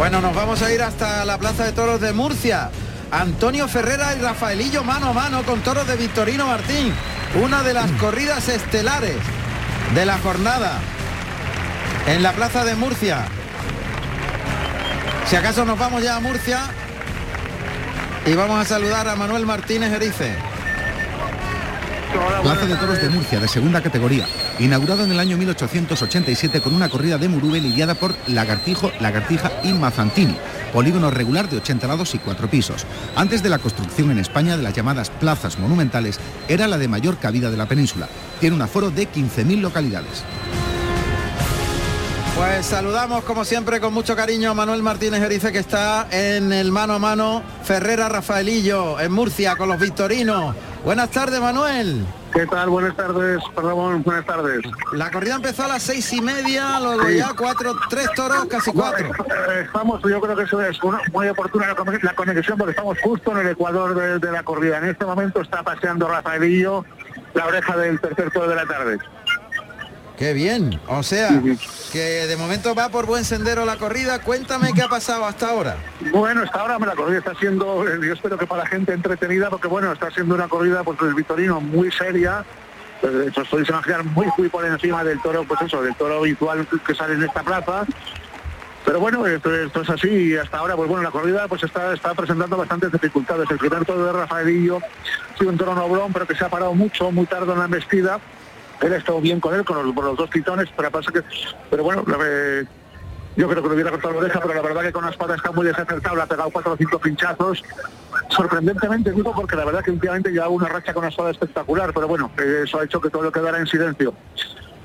Bueno, nos vamos a ir hasta la Plaza de Toros de Murcia. Antonio Ferrera y Rafaelillo mano a mano con toros de Victorino Martín. Una de las corridas estelares de la jornada en la Plaza de Murcia. Si acaso nos vamos ya a Murcia y vamos a saludar a Manuel Martínez Erice. Plaza de Toros de Murcia, de segunda categoría, inaugurado en el año 1887 con una corrida de Murube lidiada por Lagartijo, Lagartija y Mazantini, polígono regular de 80 lados y 4 pisos. Antes de la construcción en España de las llamadas plazas monumentales, era la de mayor cabida de la península. Tiene un aforo de 15.000 localidades. Pues saludamos como siempre con mucho cariño a Manuel Martínez Erice que está en el mano a mano Ferrera Rafaelillo en Murcia con los victorinos. Buenas tardes Manuel. ¿Qué tal? Buenas tardes, perdón, buenas tardes. La corrida empezó a las seis y media, luego Sí. ya cuatro, tres toros, casi cuatro. Eh, Estamos, yo creo que eso es una- muy oportuna la conexión porque estamos justo en el ecuador de, de la corrida. En este momento está paseando Rafaelillo la oreja del tercer toro de la tarde. Qué bien. O sea, que de momento va por buen sendero la corrida. Cuéntame qué ha pasado hasta ahora. Bueno, hasta ahora la corrida está siendo, eh, yo espero que para la gente entretenida, porque bueno, está siendo una corrida pues del Vitorino muy seria. Pues, de hecho, podéis imaginar muy muy por encima del toro, pues eso, del toro habitual que sale en esta plaza. Pero bueno, esto, esto es así y hasta ahora, pues bueno, la corrida pues está, está presentando bastantes dificultades. El primer toro de Rafaelillo ha sido un toro noblón, pero que se ha parado mucho, muy tarde en la embestida. Él ha estado bien con él, con los, dos titones, pero pasa que, pero bueno, ve- yo creo que lo hubiera cortado la oreja, pero la verdad que con la espada está muy desacertado, le ha pegado cuatro o cinco pinchazos. Sorprendentemente, digo, porque la verdad que últimamente llevaba una racha con la espada espectacular, pero bueno, eh, eso ha hecho que todo lo quedara en silencio.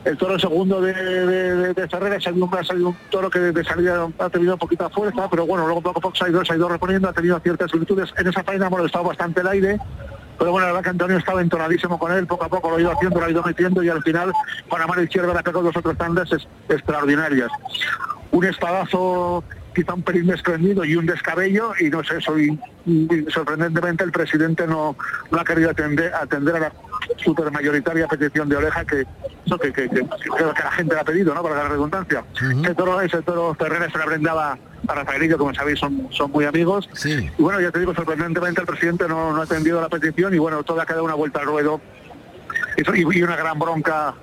El toro segundo de, de, de, Ferrera ha salido, un- toro que de salida ha tenido poquita fuerza, pero bueno, luego poco a poco se ha ido, reponiendo, ha tenido ciertas virtudes. En esa faena ha molestado bastante el aire, pero bueno, la verdad que Antonio estaba entonadísimo con él, poco a poco lo ha ido haciendo, lo ha ido metiendo y al final con la mano izquierda le ha pegado dos otros tandas es- extraordinarias. Un espadazo quizá un pelín desprendido y un descabello y no sé, soy sorprendentemente el presidente no, no ha querido atender, atender a la super mayoritaria petición de oreja que eso que, que, que- que la gente le ha pedido, ¿no? Para la redundancia. Ese toro, ese toro se la brindaba a Rafaelillo, como sabéis, son, son muy amigos. Sí. Y bueno, ya te digo, sorprendentemente el presidente no, no ha atendido a la petición y bueno, todo ha quedado una vuelta al ruedo y, y una gran bronca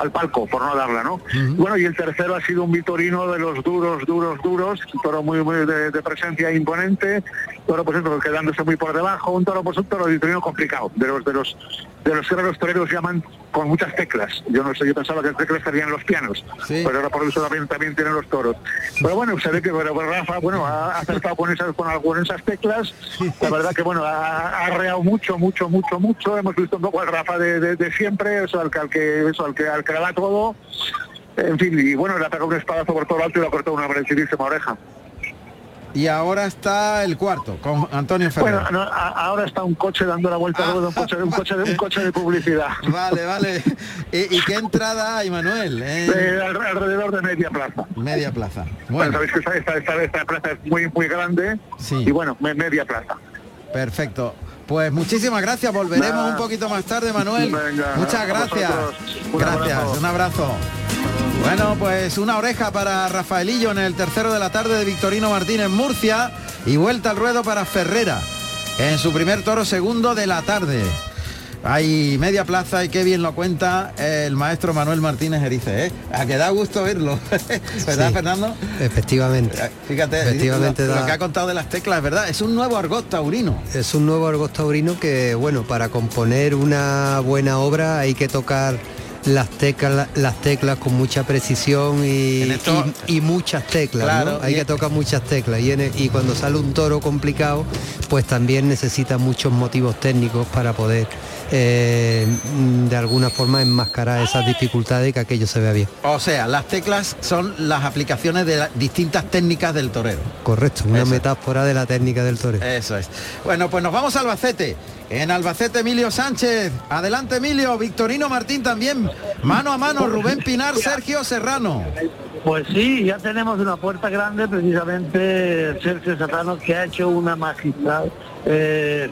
al palco, por no darla, ¿no? Bueno, y el tercero ha sido un Vitorino de los duros, duros, duros, un toro muy, muy de, de presencia imponente, toro pues quedándose muy por debajo, un toro pues un toro Vitorino complicado, de los de los de los que ahora los toreros llaman con muchas teclas. Yo no sé, yo pensaba que las teclas estarían los pianos, pero ahora por eso también, también tienen los toros. Pero bueno, se ve que pero, pero Rafa, bueno, ha acertado con esas, con, con esas teclas. La verdad que bueno, ha, ha arreado mucho, mucho, mucho, mucho. Hemos visto un poco al Rafa de, de- de siempre, eso al que, al que, eso, al que, al que le da todo. En fin, y bueno, le ha pegado un espadazo por todo lo alto y le ha cortado una merecidísima oreja. Y ahora está el cuarto con Antonio Ferrera. Bueno, no, a- ahora está un coche dando la vuelta al ruedo, un coche, un coche, de, un coche de publicidad. Vale, vale. ¿Y, y qué entrada hay, Manuel? Eh, alrededor de media plaza. media plaza. Bueno, Bueno, sabéis que esta, esta, esta, plaza es muy muy grande y bueno, me- media plaza. perfecto. Pues muchísimas gracias. Volveremos un poquito más tarde, Manuel. Venga, Muchas a gracias. Un Gracias. abrazo. Un abrazo. Bueno, pues una oreja para Rafaelillo en el tercero de la tarde de Victorino Martínez Murcia y vuelta al ruedo para Ferrera en su primer toro segundo de la tarde. Hay media plaza y qué bien lo cuenta el maestro Manuel Martínez Erice, ¿eh? A que da gusto verlo, ¿verdad, Sí. Fernando? Efectivamente. Fíjate, Efectivamente lo, que ha contado de las teclas, ¿verdad? Es un nuevo argot taurino. Es un nuevo argot taurino que, bueno, para componer una buena obra hay que tocar las teclas, las teclas con mucha precisión y, En esto- y- y muchas teclas, ¿no? Hay que tocar muchas teclas y, en el- y cuando sale un toro complicado, pues también necesita muchos motivos técnicos para poder eh, de alguna forma enmascarar esas dificultades y que aquello se vea bien. O sea, las teclas son las aplicaciones de las distintas técnicas del torero. Correcto, una Eso. metáfora de la técnica del torero. Eso es. Bueno, pues nos vamos a Albacete. En Albacete Emilio Sánchez. Adelante Emilio. Victorino Martín también. Mano a mano. Rubén Pinar, Sergio Serrano. Pues sí, ya tenemos una puerta grande, precisamente Sergio Serrano, que ha hecho una magistral eh,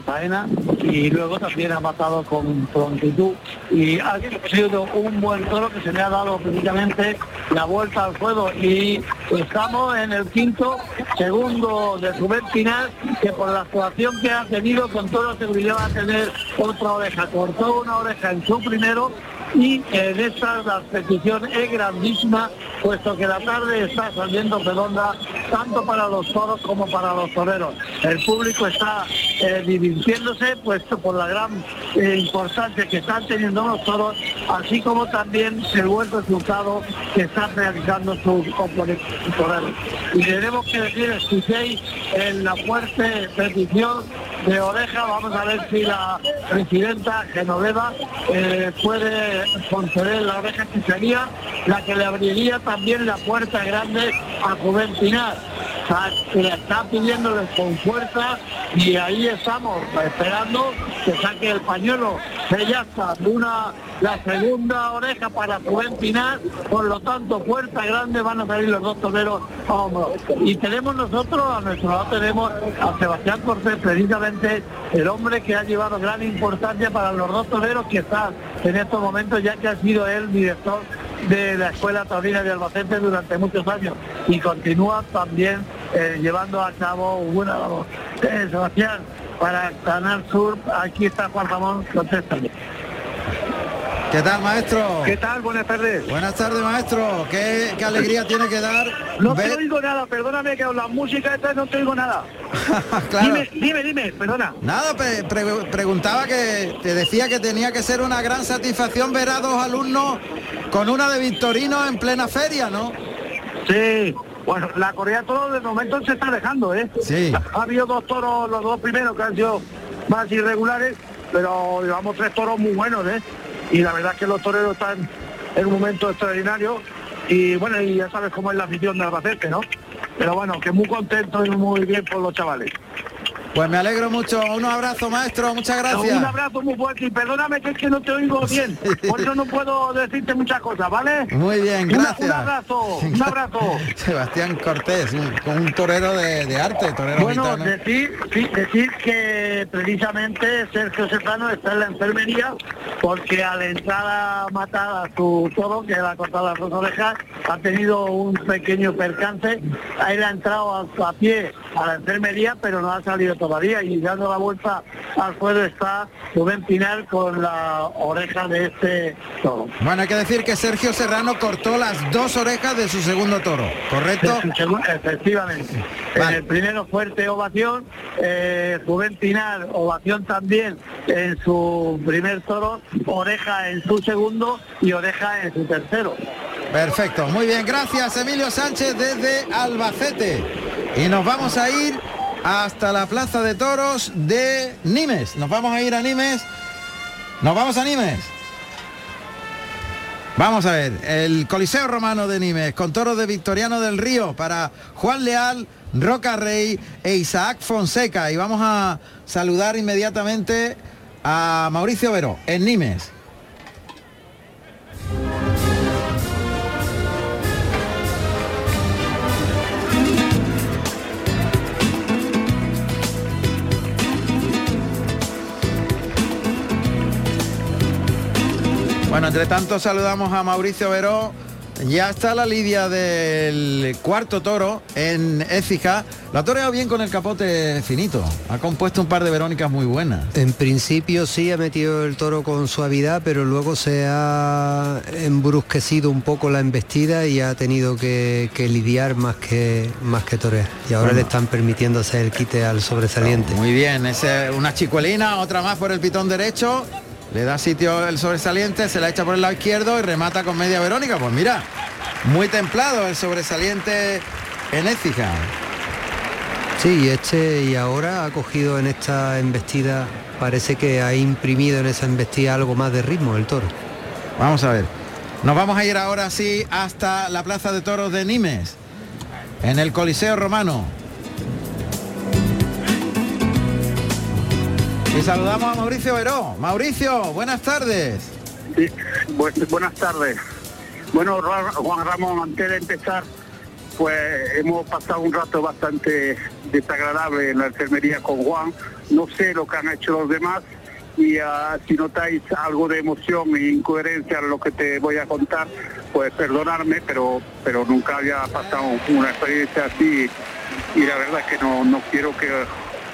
y luego también ha matado con prontitud. Y ha sido un buen toro que se le ha dado precisamente la vuelta al juego. Y estamos en el quinto segundo de Rubén Pinar, que por la actuación que ha tenido con toda seguridad va a tener otra oreja. Cortó una oreja en su primero y en esta la petición es grandísima, puesto que la tarde está saliendo redonda tanto para los toros como para los toreros. El público está eh, divirtiéndose, puesto por la gran eh, importancia que están teniendo los toros, así como también el buen resultado que están realizando sus componentes toreros. Y tenemos que decir, escuchéis en la fuerte petición de oreja, vamos a ver si la presidenta Genoveva eh, puede conceder la oreja que sería la que le abriría también la puerta grande a Le está pidiéndoles con fuerza y ahí estamos esperando que saque el pañuelo. ya está, una la segunda oreja para Juven Pinar, por lo tanto puerta grande van a salir los dos toreros a hombro. Y tenemos nosotros, a nuestro lado tenemos a Sebastián Cortés, precisamente el hombre que ha llevado gran importancia para los dos toreros que están en estos momentos, ya que ha sido el director de la Escuela Taurina de Albacete durante muchos años y continúa también eh, llevando a cabo una labor. Eh, Sebastián, para Canal Sur, aquí está Juan Ramón, contéstame. ¿Qué tal, maestro? ¿Qué tal? Buenas tardes. Buenas tardes, maestro. ¿Qué, alegría tiene que dar? No te oigo nada, perdóname que la música esta no te oigo nada. Dime, dime, dime, perdona. Nada, preguntaba que te decía que tenía que ser una gran satisfacción ver a dos alumnos con una de Victorino en plena feria, ¿no? Sí, bueno, la Corea todo de momento se está dejando, ¿eh? Sí. Ha habido dos toros, los dos primeros que han sido más irregulares, pero llevamos tres toros muy buenos, ¿eh? Y la verdad es que los toreros están en un momento extraordinario y bueno, y ya sabes cómo es la afición de Albacete, ¿no? Pero bueno, que muy contento y muy bien por los chavales. Pues me alegro mucho. Un abrazo, maestro. Muchas gracias. Un abrazo muy fuerte y perdóname que es que no te oigo bien. Por eso no puedo decirte muchas cosas, ¿vale? Muy bien, gracias. un abrazo, un abrazo. Sebastián Cortés, un, un torero de, arte, torero Bueno, decir, decir que precisamente Sergio Serrano está en la enfermería porque al entrar a matar a su toro, que le ha cortado las dos orejas, ha tenido un pequeño percance. Él ha entrado a, a pie a la enfermería, pero no ha salido todavía y dando la vuelta al suelo está Rubén Pinar con la oreja de este toro. Bueno, hay que decir que Sergio Serrano cortó las dos orejas de su segundo toro, ¿correcto? Efectivamente. En el primero fuerte ovación, eh, Rubén Pinar ovación también en su primer toro, oreja en su segundo y oreja en su tercero. Perfecto, muy bien, gracias Emilio Sánchez desde Albacete. Y nos vamos a ir hasta la Plaza de Toros de Nimes. Nos vamos a ir a Nimes. Nos vamos a Nimes. Vamos a ver, el Coliseo Romano de Nimes, con toros de Victoriano del Río para Juan Leal, Roca Rey e Isaac Fonseca. Y vamos a saludar inmediatamente a Mauricio Veró, en Nimes. Bueno, entre tanto saludamos a Mauricio Veró. Ya está la lidia del cuarto toro en Écija. La ha toreado bien con el capote finito. Ha compuesto un par de Verónicas muy buenas. En principio sí ha metido el toro con suavidad, pero luego se ha embrusquecido un poco la embestida y ha tenido que, lidiar más que, más que torear. Y ahora le están permitiendo hacer el quite al sobresaliente. muy bien, es una chicuelina, otra más por el pitón derecho. Le da sitio el sobresaliente, se la echa por el lado izquierdo y remata con media Verónica. Pues mira, muy templado el sobresaliente en Écija. Sí, y este y ahora ha cogido en esta embestida, parece que ha imprimido en esa embestida algo más de ritmo el toro. Vamos a ver. Nos vamos a ir ahora sí hasta la Plaza de Toros de Nimes, en el Coliseo Romano. Saludamos a Mauricio Veró. Mauricio, buenas tardes. buenas tardes. Bueno, Juan Ramón, antes de empezar, pues hemos pasado un rato bastante desagradable en la enfermería con Juan. No sé lo que han hecho los demás y ah, si notáis algo de emoción e incoherencia en lo que te voy a contar, pues perdonarme, pero, pero nunca había pasado una experiencia así y la verdad es que no, no quiero que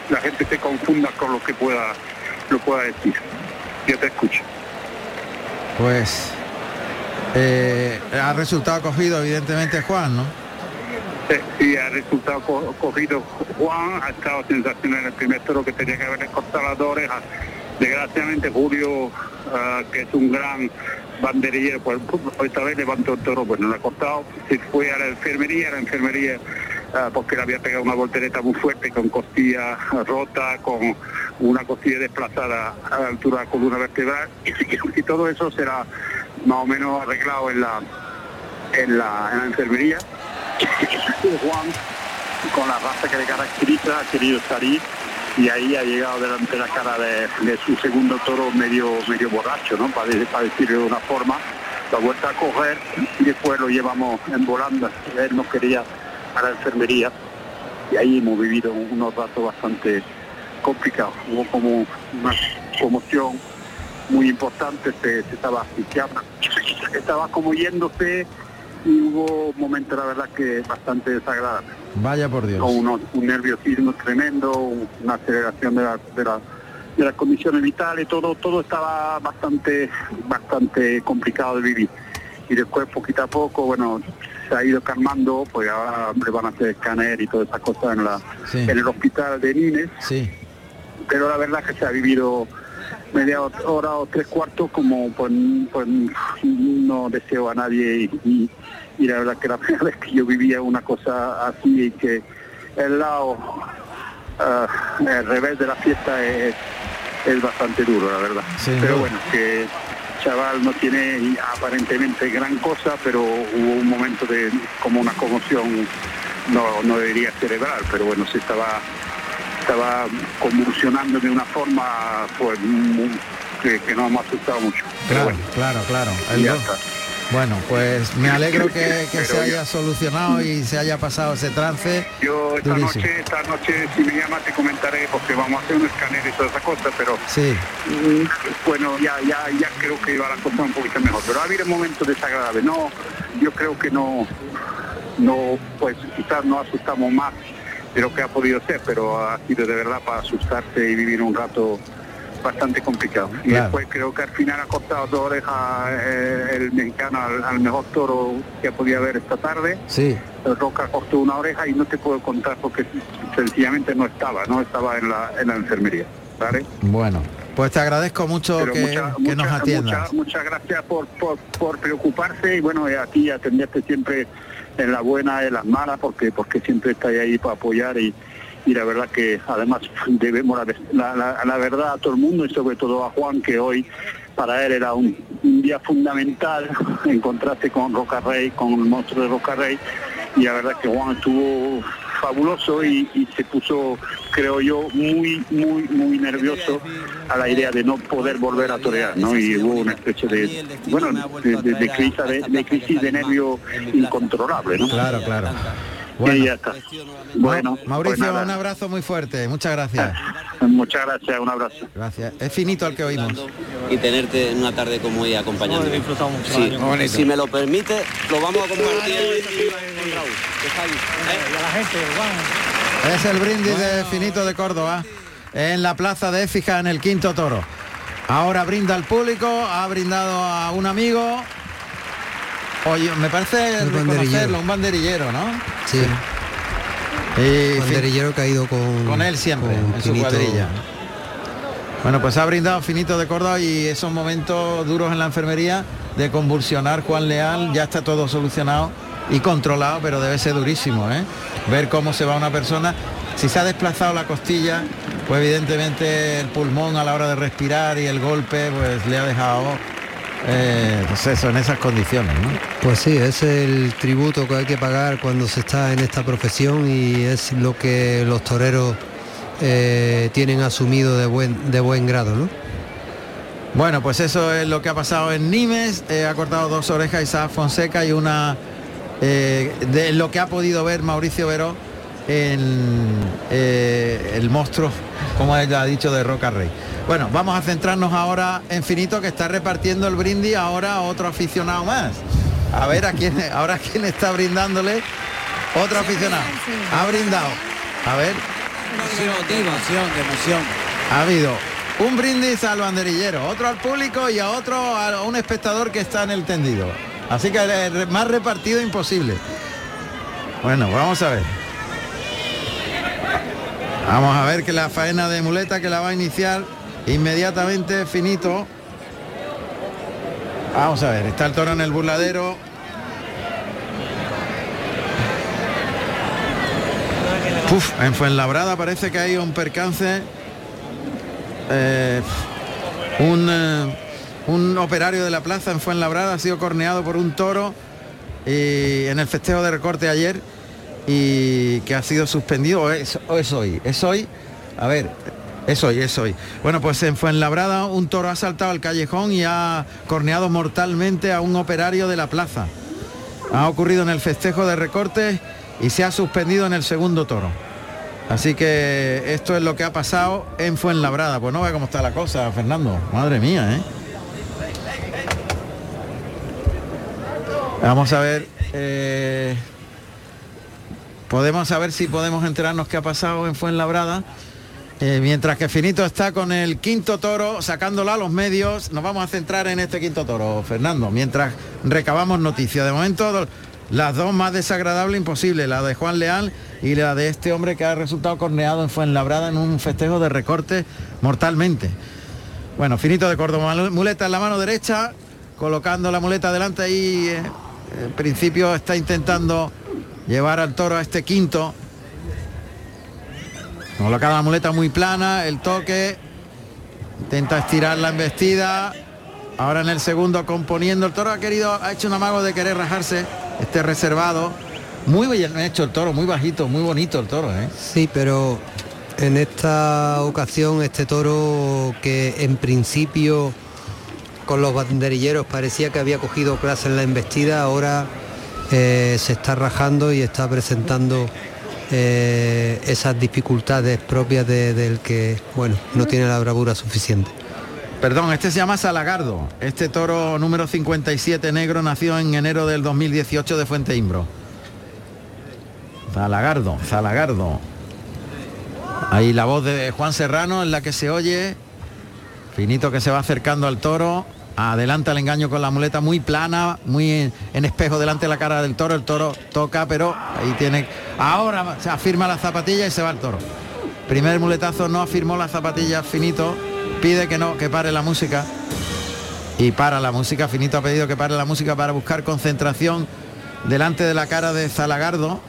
la gente se confunda con lo que pueda, lo pueda decir. Yo te escucho. Pues eh, ha resultado cogido evidentemente Juan, ¿no? Sí, ha resultado cogido Juan, ha estado sensacional en el primer toro que tenía que haber cortado las dos orejas. Desgraciadamente Julio, ah, que es un gran banderillero, pues esta vez levantó el toro, pues no lo ha cortado, se fue a la enfermería, la enfermería porque le había pegado una voltereta muy fuerte con costilla rota, con una costilla desplazada a la altura de la columna vertebral y, todo eso será más o menos arreglado en la en la, en la enfermería. Juan, con la raza que le caracteriza, ha querido salir y ahí ha llegado delante de la cara de, su segundo toro medio medio borracho, ¿no? Para, decirlo de una forma, la vuelta a coger y después lo llevamos en volanda. Él no quería a la enfermería y ahí hemos vivido unos ratos bastante complicados. Hubo como una conmoción muy importante, se, estaba asfixiando, estaba como yéndose y hubo momentos, la verdad, que bastante desagradables. Vaya por Dios. Con un nerviosismo tremendo, una aceleración de, la, de, las condiciones vitales, todo, todo estaba bastante, bastante complicado de vivir. Y después, poquito a poco, bueno, se ha ido calmando, pues ahora le van a hacer escáner y todas esas cosas en, la, en el hospital de Nines. Sí. Pero la verdad que se ha vivido media hora o tres cuartos como pues, pues no deseo a nadie y, la verdad que la primera vez que yo vivía una cosa así y que el lado uh, el revés de la fiesta es, es bastante duro la verdad pero bueno que chaval no tiene aparentemente gran cosa pero hubo un momento de como una conmoción no, no debería cerebral pero bueno se estaba estaba convulsionando de una forma pues que, que nos hemos asustado mucho. Claro, claro, claro. Bueno, pues me alegro que, se haya solucionado y se haya pasado ese trance. Yo esta noche, esta noche si me llamas te comentaré porque vamos a hacer un escáner y toda esa cosa, pero sí. Mm, bueno, ya, ya, ya creo que iba la cosa un poquito mejor. Pero ha habido momentos desagradables. No, yo creo que no, no, pues quizás no asustamos más de lo que ha podido ser, pero ha sido de verdad para asustarse y vivir un rato bastante complicado. Y después creo que al final ha costado dos orejas eh, el mexicano al, mejor toro que podido haber esta tarde. Sí. Roca cortó una oreja y no te puedo contar porque sencillamente no estaba, no estaba en la, en la enfermería. ¿vale? Bueno, pues te agradezco mucho que, nos atiendas. Muchas, gracias por, por, preocuparse y bueno, a ti atenderte siempre en la buena, en las malas, porque, porque siempre estáis ahí para apoyar y, y la verdad que además debemos la, verdad a todo el mundo y sobre todo a Juan que hoy para él era un, día fundamental encontrarse con Roca Rey, con el monstruo de Roca Rey y la verdad que Juan estuvo fabuloso y, se puso, creo yo, muy, muy, muy nervioso a la idea de no poder volver a torear, ¿no? Y hubo una especie de, bueno, de, crisis, de, de nervio incontrolable, ¿no? Claro, claro. Bueno, Bueno, Mauricio, pues un abrazo muy fuerte. Muchas gracias. Muchas gracias, un abrazo. Gracias. Es finito el que oímos. Y tenerte en una tarde como hoy acompañando. Sí. Si me lo permite, lo vamos a compartir Es el brindis de Finito de Córdoba en la plaza de Éfija en el quinto toro. Ahora brinda al público, ha brindado a un amigo Oye, me parece un reconocerlo, un banderillero, ¿no? Sí. un banderillero que ha ido con, con él siempre, en su cuadrilla. Bueno, pues ha brindado Finito de Córdoba y esos momentos duros en la enfermería de convulsionar Juan Leal, ya está todo solucionado y controlado, pero debe ser durísimo, ¿eh? Ver cómo se va una persona. Si se ha desplazado la costilla, pues evidentemente el pulmón a la hora de respirar y el golpe, pues le ha dejado eh, pues eso, en esas condiciones. ¿no? Pues sí, es el tributo que hay que pagar cuando se está en esta profesión y es lo que los toreros eh, tienen asumido de buen, de buen grado. ¿no? Bueno, pues eso es lo que ha pasado en Nimes. ha cortado dos orejas Isaac Fonseca y una de lo que ha podido ver Mauricio Veró en el monstruo, como ella ha dicho, de Roca Rey. Bueno, vamos a centrarnos ahora en Finito que está repartiendo el brindis ahora a otro aficionado más. A ver a quién ahora quién está brindándole otro aficionado. Ha brindado. A ver. Emoción, de emoción, de emoción. Ha habido un brindis al banderillero, otro al público y a otro a un espectador que está en el tendido. Así que más repartido imposible. Bueno, vamos a ver. Vamos a ver que la faena de muleta que la va a iniciar inmediatamente finito. Vamos a ver, está el toro en el burladero. Uf, en Fuenlabrada parece que hay un percance. Eh, un, eh, un, operario de la plaza en Fuenlabrada ha sido corneado por un toro y en el festejo de recorte ayer y que ha sido suspendido. es, es hoy? Es hoy. A ver, es hoy, es hoy. Bueno, pues en Fuenlabrada un toro ha saltado al callejón y ha corneado mortalmente a un operario de la plaza. Ha ocurrido en el festejo de recortes y se ha suspendido en el segundo toro. Así que esto es lo que ha pasado en Fuenlabrada. Pues no ve cómo está la cosa, Fernando. Madre mía, ¿eh? Vamos a ver. Eh, podemos saber si podemos enterarnos qué ha pasado en Fuenlabrada. Eh, mientras que Finito está con el quinto toro, sacándolo a los medios, nos vamos a centrar en este quinto toro, Fernando, mientras recabamos noticias. De momento, las dos más desagradables imposible, la de Juan Leal y la de este hombre que ha resultado corneado en Fuenlabrada en un festejo de recorte mortalmente. Bueno, Finito de Córdoba, muleta en la mano derecha, colocando la muleta delante y eh, en principio está intentando llevar al toro a este quinto Colocada la muleta muy plana, el toque, intenta estirar la embestida. Ahora en el segundo componiendo, el toro ha querido, ha hecho un amago de querer rajarse, este reservado. Muy bien hecho el toro, muy bajito, muy bonito el toro. ¿eh? Sí, pero en esta ocasión este toro que en principio con los banderilleros parecía que había cogido clase en la embestida, ahora eh, se está rajando y está presentando eh, esas dificultades propias del que, bueno, no tiene la bravura suficiente. Perdón, este se llama Salagardo. Este toro número 57 negro nació en enero del 2018 de Fuente Imbro. Zalagardo, Zalagardo. Ahí la voz de Juan Serrano en la que se oye. Finito que se va acercando al toro. Adelanta el engaño con la muleta muy plana, muy en, espejo delante de la cara del toro. El toro toca, pero ahí tiene... Ahora se afirma la zapatilla y se va el toro. Primer muletazo no afirmó la zapatilla, finito. Pide que no, que pare la música. Y para la música, finito ha pedido que pare la música para buscar concentración delante de la cara de Zalagardo.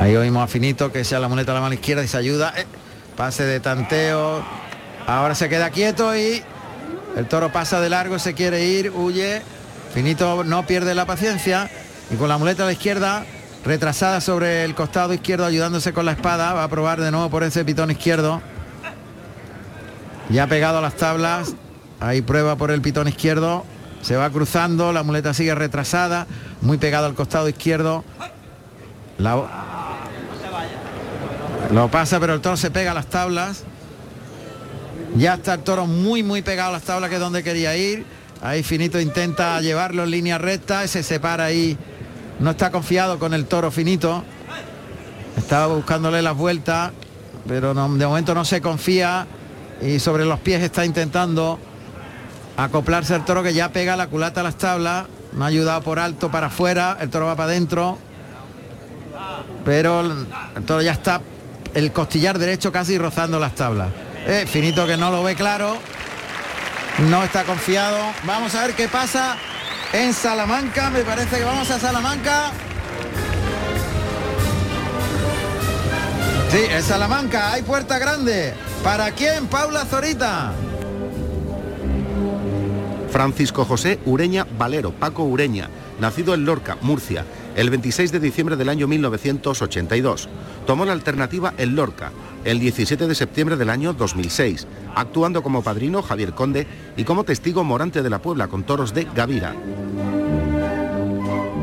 Ahí oímos a Finito que sea la muleta a la mano izquierda y se ayuda. Eh, pase de tanteo. Ahora se queda quieto y el toro pasa de largo, se quiere ir, huye. Finito no pierde la paciencia y con la muleta a la izquierda, retrasada sobre el costado izquierdo, ayudándose con la espada, va a probar de nuevo por ese pitón izquierdo. Ya pegado a las tablas, ahí prueba por el pitón izquierdo, se va cruzando, la muleta sigue retrasada, muy pegado al costado izquierdo. La, lo pasa, pero el toro se pega a las tablas. Ya está el toro muy, muy pegado a las tablas, que es donde quería ir. Ahí Finito intenta llevarlo en línea recta, se separa ahí. No está confiado con el toro Finito. Estaba buscándole las vueltas, pero de momento no se confía. Y sobre los pies está intentando acoplarse al toro que ya pega la culata a las tablas. Me ha ayudado por alto para afuera, el toro va para adentro. Pero el toro ya está el costillar derecho casi rozando las tablas. Eh, finito que no lo ve claro. No está confiado. Vamos a ver qué pasa en Salamanca. Me parece que vamos a Salamanca. Sí, en Salamanca hay puerta grande. ¿Para quién? Paula Zorita. Francisco José Ureña Valero, Paco Ureña, nacido en Lorca, Murcia el 26 de diciembre del año 1982. Tomó la alternativa el Lorca, el 17 de septiembre del año 2006, actuando como padrino Javier Conde y como testigo Morante de la Puebla con toros de Gavira.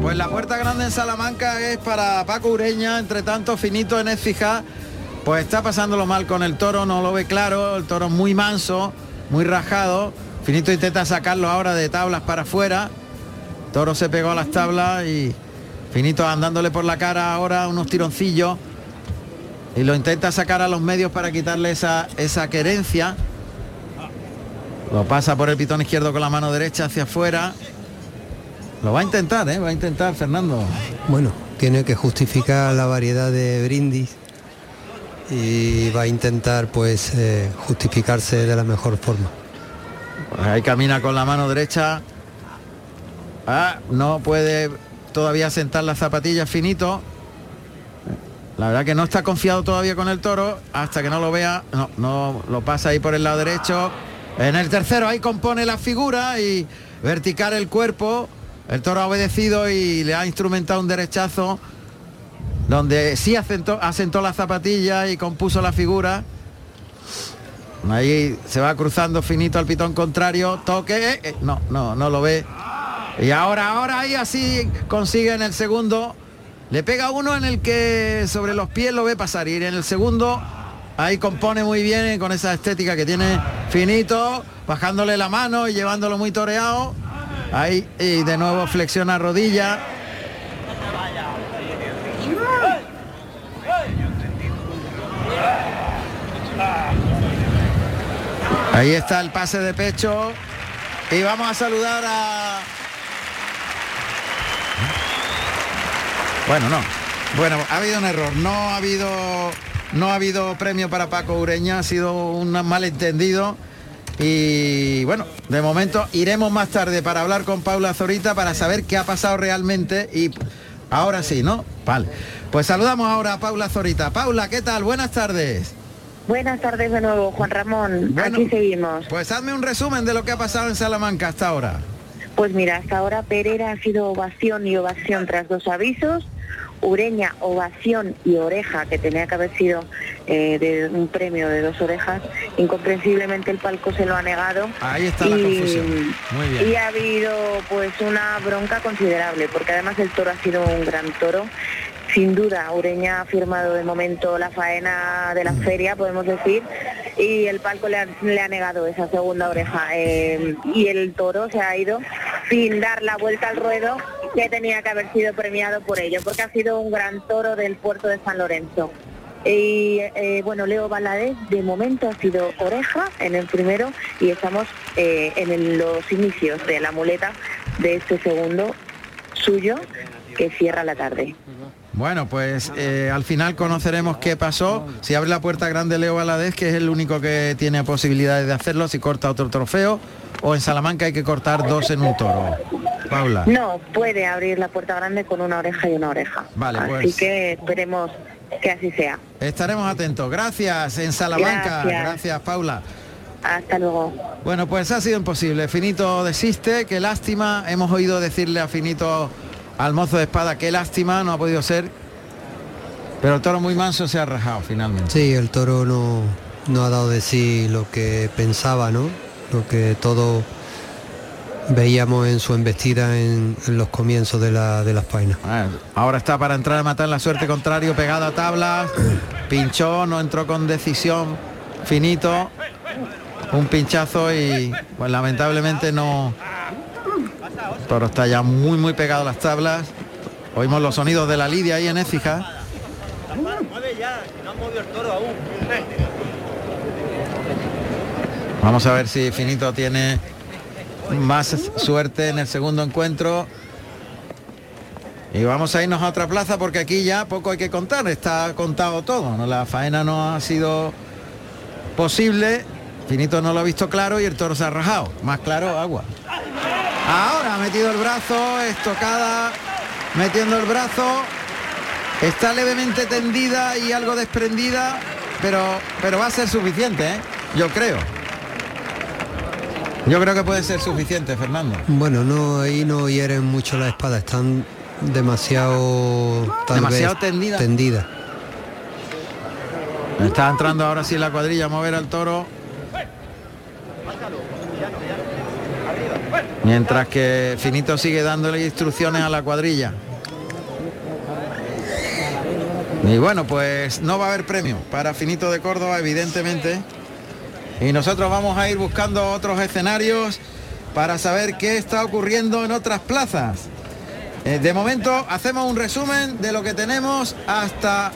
Pues la puerta grande en Salamanca es para Paco Ureña, entre tanto finito en Écija, pues está pasándolo mal con el toro, no lo ve claro, el toro muy manso, muy rajado, finito intenta sacarlo ahora de tablas para afuera, toro se pegó a las tablas y finito andándole por la cara ahora unos tironcillos y lo intenta sacar a los medios para quitarle esa, esa querencia. Lo pasa por el pitón izquierdo con la mano derecha hacia afuera. Lo va a intentar, ¿eh? Va a intentar, Fernando. Bueno, tiene que justificar la variedad de brindis y va a intentar pues eh, justificarse de la mejor forma. Pues ahí camina con la mano derecha. Ah, no puede todavía sentar las zapatillas finito. La verdad que no está confiado todavía con el toro hasta que no lo vea. No, no lo pasa ahí por el lado derecho. En el tercero ahí compone la figura y vertical el cuerpo. El toro ha obedecido y le ha instrumentado un derechazo donde sí asentó, asentó la zapatilla y compuso la figura. Ahí se va cruzando finito al pitón contrario. Toque. eh, eh, no, no, no lo ve. Y ahora, ahora ahí así consigue en el segundo. Le pega uno en el que sobre los pies lo ve pasar. Y en el segundo ahí compone muy bien con esa estética que tiene finito, bajándole la mano y llevándolo muy toreado. Ahí y de nuevo flexiona rodilla. Ahí está el pase de pecho. Y vamos a saludar a... Bueno, no. Bueno, ha habido un error. No ha habido, no ha habido premio para Paco Ureña. Ha sido un malentendido. Y bueno, de momento iremos más tarde para hablar con Paula Zorita para saber qué ha pasado realmente. Y ahora sí, ¿no? Vale. Pues saludamos ahora a Paula Zorita. Paula, ¿qué tal? Buenas tardes. Buenas tardes de nuevo, Juan Ramón. Bueno, Aquí seguimos. Pues hazme un resumen de lo que ha pasado en Salamanca hasta ahora. Pues mira, hasta ahora Pereira ha sido ovación y ovación tras dos avisos. Ureña, ovación y oreja, que tenía que haber sido eh, de un premio de dos orejas. Incomprensiblemente el palco se lo ha negado. Ahí está la confusión. Muy bien. Y ha habido pues una bronca considerable, porque además el toro ha sido un gran toro. Sin duda, Ureña ha firmado de momento la faena de la feria, podemos decir, y el palco le ha, le ha negado esa segunda oreja. eh, y el toro se ha ido sin dar la vuelta al ruedo que tenía que haber sido premiado por ello, porque ha sido un gran toro del puerto de San Lorenzo. Y eh, bueno, Leo Valadez de momento ha sido oreja en el primero y estamos eh, en los inicios de la muleta de este segundo suyo que cierra la tarde. Bueno, pues eh, al final conoceremos qué pasó. Si abre la puerta grande Leo Valadez, que es el único que tiene posibilidades de hacerlo, si corta otro trofeo, o en Salamanca hay que cortar dos en un toro. Paula. No, puede abrir la puerta grande con una oreja y una oreja. Vale, Así pues. que esperemos que así sea. Estaremos atentos. Gracias en Salamanca. Gracias. Gracias, Paula. Hasta luego. Bueno, pues ha sido imposible. Finito desiste, qué lástima. Hemos oído decirle a Finito, al mozo de espada, qué lástima, no ha podido ser. Pero el toro muy manso se ha rajado finalmente. Sí, el toro no, no ha dado de sí lo que pensaba, ¿no? Lo que todo veíamos en su embestida en, en los comienzos de, la, de las painas. Ah, Ahora está para entrar a matar la suerte contrario, pegada a tablas, pinchó, no entró con decisión, finito, un pinchazo y pues lamentablemente no. Toro está ya muy muy pegado a las tablas. Oímos los sonidos de la lidia ahí en Écija. Vamos a ver si Finito tiene más suerte en el segundo encuentro. Y vamos a irnos a otra plaza porque aquí ya poco hay que contar, está contado todo. ¿no? La faena no ha sido posible, Finito no lo ha visto claro y el toro se ha rajado. Más claro, agua. Ahora ha metido el brazo, estocada, metiendo el brazo. Está levemente tendida y algo desprendida, pero, pero va a ser suficiente, ¿eh? yo creo. Yo creo que puede ser suficiente, Fernando. Bueno, no, ahí no hieren mucho la espada, están demasiado demasiado tendida. tendida. Está entrando ahora sí la cuadrilla a mover al toro. Mientras que Finito sigue dándole instrucciones a la cuadrilla. Y bueno, pues no va a haber premio para Finito de Córdoba, evidentemente. Y nosotros vamos a ir buscando otros escenarios para saber qué está ocurriendo en otras plazas. Eh, de momento hacemos un resumen de lo que tenemos hasta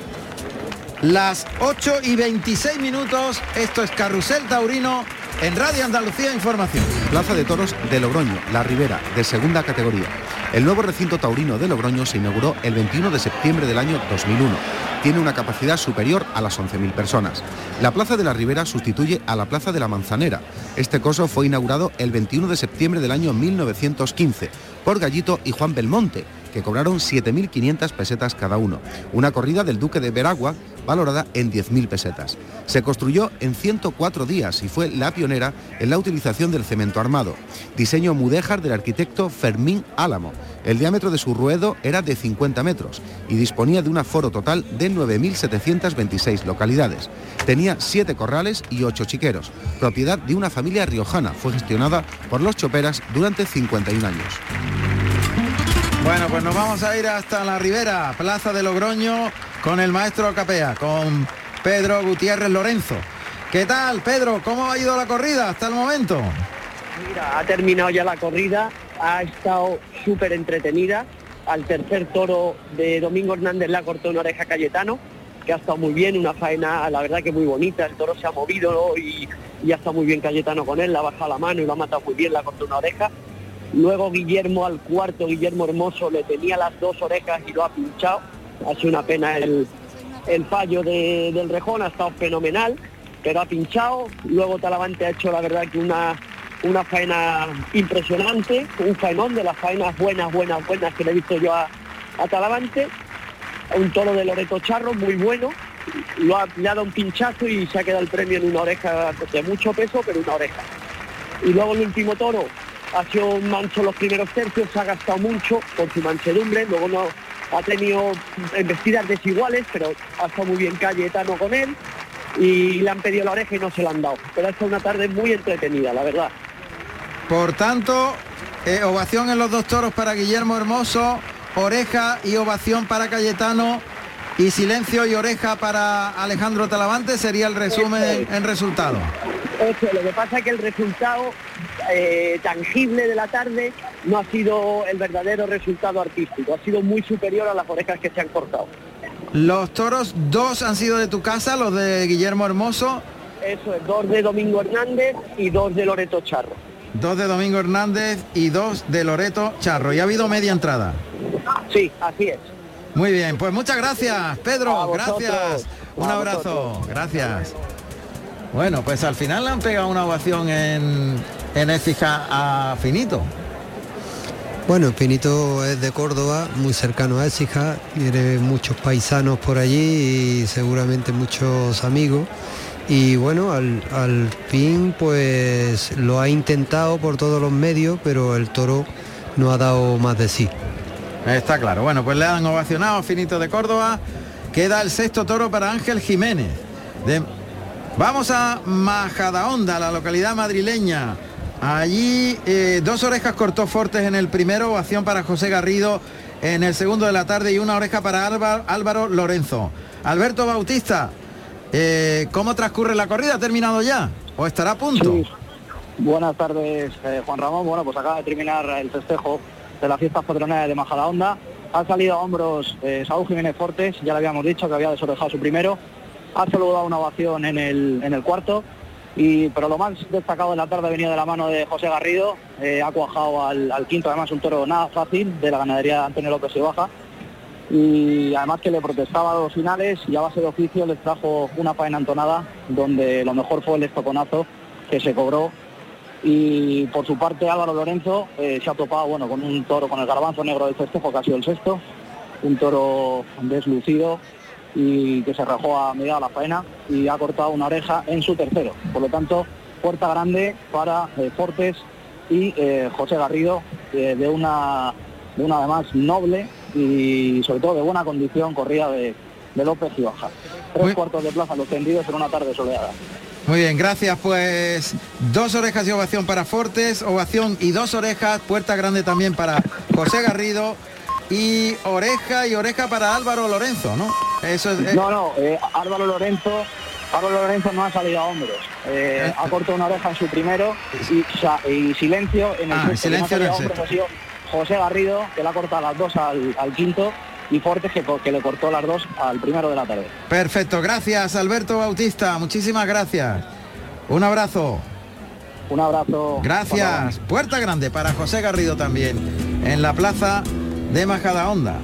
las 8 y 26 minutos. Esto es Carrusel Taurino en Radio Andalucía Información. Plaza de Toros de Logroño, La Ribera, de segunda categoría. El nuevo recinto taurino de Logroño se inauguró el 21 de septiembre del año 2001. Tiene una capacidad superior a las 11.000 personas. La Plaza de la Ribera sustituye a la Plaza de la Manzanera. Este coso fue inaugurado el 21 de septiembre del año 1915 por Gallito y Juan Belmonte, que cobraron 7.500 pesetas cada uno. Una corrida del Duque de Veragua valorada en 10.000 pesetas. Se construyó en 104 días y fue la pionera en la utilización del cemento armado. Diseño mudéjar del arquitecto Fermín Álamo. El diámetro de su ruedo era de 50 metros y disponía de un aforo total de 9.726 localidades. Tenía 7 corrales y 8 chiqueros, propiedad de una familia riojana. Fue gestionada por los choperas durante 51 años. Bueno, pues nos vamos a ir hasta la Ribera, Plaza de Logroño, con el maestro Capea, con Pedro Gutiérrez Lorenzo. ¿Qué tal, Pedro? ¿Cómo ha ido la corrida hasta el momento? Mira, ha terminado ya la corrida, ha estado súper entretenida. Al tercer toro de Domingo Hernández la cortó una oreja Cayetano, que ha estado muy bien, una faena, la verdad que muy bonita. El toro se ha movido y, y ha estado muy bien Cayetano con él, la ha bajado la mano y lo ha matado muy bien, la cortó una oreja. Luego Guillermo al cuarto, Guillermo Hermoso, le tenía las dos orejas y lo ha pinchado. Ha sido una pena el, fallo de- del rejón, ha estado fenomenal, pero ha pinchado. Luego Talavante ha hecho la verdad que una, una faena impresionante, un faenón de las faenas buenas, buenas, buenas que le he visto yo a, Talavante. Un toro de Loreto Charro muy bueno. Lo ha dado un pinchazo y se ha quedado el premio en una oreja de mucho peso, pero una oreja. Y luego el último toro ha sido un mancho los primeros tercios, se ha gastado mucho por su mansedumbre, luego no ha tenido embestidas desiguales, pero ha estado muy bien Cayetano con él y le han pedido la oreja y no se la han dado. Pero ha estado una tarde muy entretenida, la verdad. Por tanto, eh, ovación en los dos toros para Guillermo Hermoso, oreja y ovación para Cayetano y silencio y oreja para Alejandro Talavante sería el resumen en resultado. Lo que pasa es que el resultado eh, tangible de la tarde no ha sido el verdadero resultado artístico, ha sido muy superior a las orejas que se han cortado. Los toros, dos han sido de tu casa, los de Guillermo Hermoso, Eso es, dos de Domingo Hernández y dos de Loreto Charro. dos de Domingo Hernández y dos de Loreto Charro. Y ha habido media entrada. Sí, así es. Muy bien, pues muchas gracias, Pedro. Gracias. Un abrazo. Gracias. Bueno, pues al final le han pegado una ovación en, en Écija a Finito. Bueno, Pinito es de Córdoba, muy cercano a Écija, tiene muchos paisanos por allí y seguramente muchos amigos. Y bueno, al, al fin pues lo ha intentado por todos los medios, pero el toro no ha dado más de sí. Está claro. Bueno, pues le han ovacionado a Finito de Córdoba. Queda el sexto toro para Ángel Jiménez. De- Vamos a Majadahonda, la localidad madrileña. Allí eh, dos orejas cortó Fortes en el primero, ovación para José Garrido en el segundo de la tarde y una oreja para Álvaro, Lorenzo. Alberto Bautista, eh, ¿cómo transcurre la corrida? ¿Ha terminado ya? ¿O estará a punto? Buenas tardes, eh, Juan Ramón. Bueno, pues acaba de terminar el festejo de las fiestas patronales de Majadahonda. Ha salido a hombros Saúl Jiménez Fortes, ya le habíamos dicho que había desorejado su primero. Ha saludado una ovación en el, en el cuarto. Y, pero lo más destacado de la tarde ha venido de la mano de José Garrido. Eh, ha cuajado al, quinto, además un toro nada fácil de la ganadería de Antonio López y Baja. Y además que le protestaba a los finales y a base de oficio les trajo una faena entonada donde lo mejor fue el estoconazo que se cobró y por su parte Álvaro Lorenzo eh, se ha topado bueno con un toro con el garbanzo negro del festejo que ha el sexto un toro deslucido y que se rajó a de la faena y ha cortado una oreja en su tercero por lo tanto puerta grande para eh, Fortes y eh, José Garrido eh, de una de una además noble y sobre todo de buena condición, corrida de, López y Baja. Tres cuartos de plaza los tendidos en una tarde soleada. Muy bien, gracias. Pues dos orejas y ovación para Fortes, ovación y dos orejas, puerta grande también para José Garrido y oreja y oreja para Álvaro Lorenzo, ¿no? Eso es, No, no, eh, Álvaro Lorenzo Álvaro Lorenzo no ha salido a hombros. Eh, ha cortado una oreja en su primero y, silencio en el ah, silencio ha ha sido José Garrido, que le ha cortado las dos al, quinto y Fortes que, que, le cortó las dos al primero de la tarde. Perfecto, gracias Alberto Bautista, muchísimas gracias. Un abrazo. Un abrazo. Gracias. Puerta grande para José Garrido también en la plaza de Majadahonda.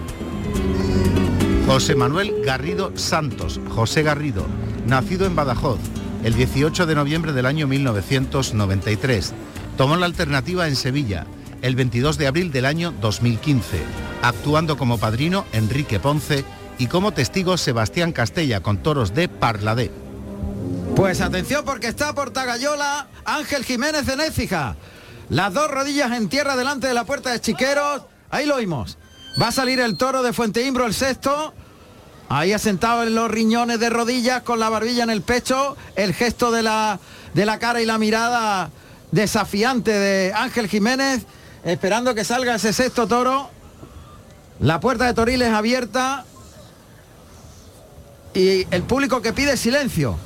José Manuel Garrido Santos, José Garrido, nacido en Badajoz el 18 de noviembre del año 1993. Tomó la alternativa en Sevilla el 22 de abril del año 2015, actuando como padrino Enrique Ponce y como testigo Sebastián Castella con toros de Parladé. Pues atención porque está por Tagayola Ángel Jiménez de Nécija. Las dos rodillas en tierra delante de la puerta de Chiqueros. Ahí lo oímos. Va a salir el toro de Fuente Imbro, el sexto. Ahí asentado en los riñones de rodillas con la barbilla en el pecho, el gesto de la, de la cara y la mirada desafiante de Ángel Jiménez, esperando que salga ese sexto toro. La puerta de Toriles abierta y el público que pide silencio.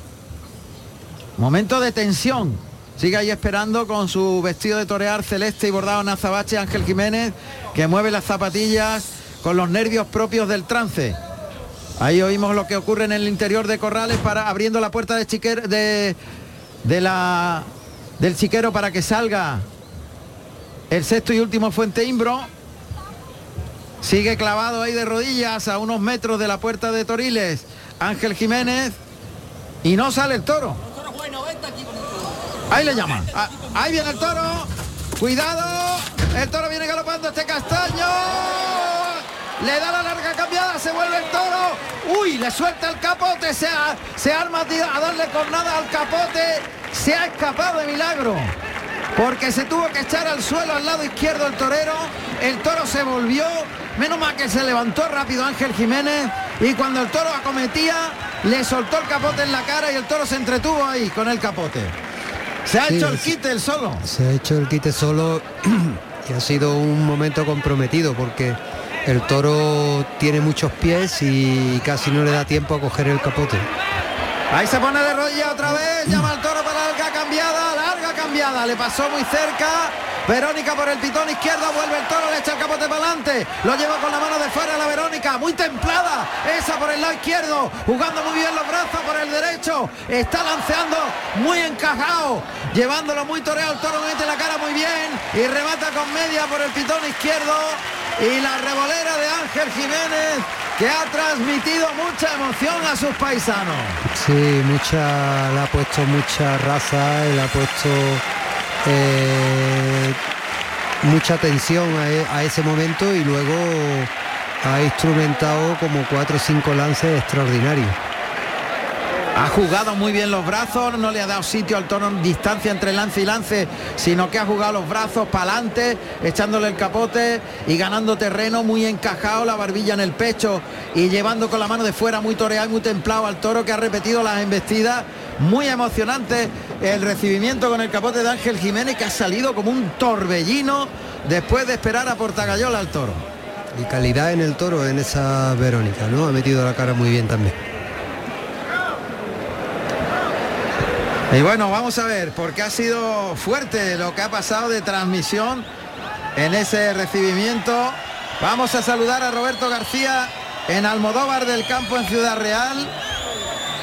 Momento de tensión. Sigue ahí esperando con su vestido de torear celeste y bordado en azabache Ángel Jiménez, que mueve las zapatillas con los nervios propios del trance. Ahí oímos lo que ocurre en el interior de Corrales para abriendo la puerta de la, del chiquero para que salga el sexto y último Fuente Imbro. Sigue clavado ahí de rodillas a unos metros de la puerta de Toriles. Ángel Jiménez. Y no sale el toro. Ahí le llaman. Ah, ahí viene el toro. Cuidado. El toro viene galopando. Este castaño. Le da la larga cambiada, se vuelve el toro, uy, le suelta el capote, se, ha, se arma a darle nada al capote, se ha escapado de milagro, porque se tuvo que echar al suelo al lado izquierdo el torero, el toro se volvió, menos mal que se levantó rápido Ángel Jiménez. Y cuando el toro acometía, le soltó el capote en la cara y el toro se entretuvo ahí con el capote. Se ha hecho el quite el solo. Se ha hecho el quite solo y ha sido un momento comprometido porque el toro tiene muchos pies y casi no le da tiempo a coger el capote. Ahí se pone de rodilla otra vez, llama al toro para larga cambiada, larga cambiada, le pasó muy cerca. Verónica por el pitón izquierdo, vuelve el toro, le echa el capote para adelante, lo lleva con la mano de fuera la Verónica, muy templada, esa por el lado izquierdo, jugando muy bien los brazos por el derecho, está lanceando muy encajado, llevándolo muy toreado, el toro mete la cara muy bien y remata con media por el pitón izquierdo. Y la revolera de Ángel Jiménez que ha transmitido mucha emoción a sus paisanos. Sí, mucha, le ha puesto mucha raza, le ha puesto eh, mucha atención e, a, ese momento y luego ha instrumentado como cuatro o cinco lances extraordinarios. Ha jugado muy bien los brazos, no le ha dado sitio al tono distancia entre lance y lance, sino que ha jugado los brazos para adelante, echándole el capote y ganando terreno muy encajado, la barbilla en el pecho y llevando con la mano de fuera muy toreado y muy templado al toro que ha repetido las embestidas. Muy emocionante el recibimiento con el capote de Ángel Jiménez que ha salido como un torbellino después de esperar a Portagayola al toro. Y calidad en el toro en esa Verónica, ¿no? Ha metido la cara muy bien también. Y bueno, vamos a ver, porque ha sido fuerte lo que ha pasado de transmisión en ese recibimiento. Vamos a saludar a Roberto García en Almodóvar del Campo en Ciudad Real.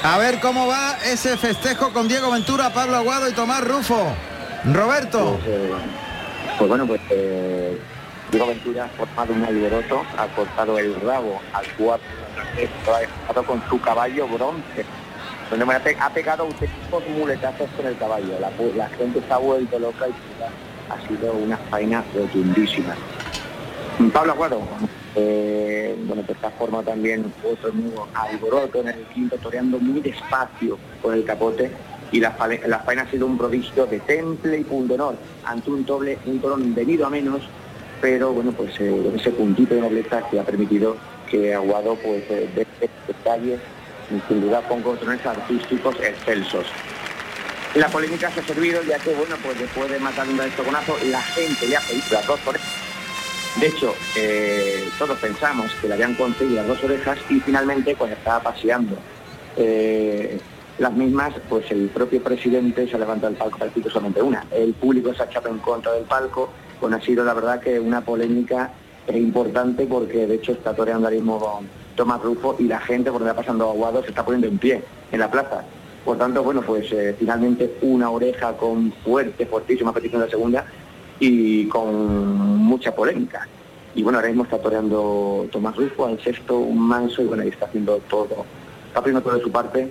A ver cómo va ese festejo con Diego Ventura, Pablo Aguado y Tomás Rufo. Roberto. Pues, eh, pues bueno, pues eh, Diego Ventura ha formado un alboroto, ha cortado el rabo al cuarto, ha dejado con su caballo bronce donde me ha, pegado auténticos muletazos con el caballo. La, gente se ha vuelto loca y ha sido una faena rotundísima. Pablo Aguado, eh, bueno, pues esta forma también otro nuevo alboroto en el quinto, toreando muy despacio con el capote y la, faena ha sido un prodigio de temple y honor ante un doble, un torón venido a menos pero bueno, pues eh, ese puntito de nobleza que ha permitido que Aguado pues eh, dé detalles, sin duda con controles artísticos excelsos. La polémica se ha servido ya que, bueno, pues después de matar un estoconazo, la gente le ha pedido las dos orejas. De hecho, eh, todos pensamos que le habían conseguido las dos orejas y finalmente cuando estaba paseando eh, las mismas, pues el propio presidente se ha levantado del palco para decir solamente una. El público se ha echado en contra del palco, pues ha sido la verdad que una polémica importante porque de hecho está toreando ahora mismo Tomás Rufo y la gente por donde va pasando Aguado se está poniendo en pie en la plaza. Por tanto, bueno, pues eh, finalmente una oreja con fuerte, fortísima petición de la segunda y con mucha polémica. Y bueno, ahora mismo está toreando Tomás Rufo al sexto, un manso, y bueno, ahí está haciendo todo, está haciendo todo de su parte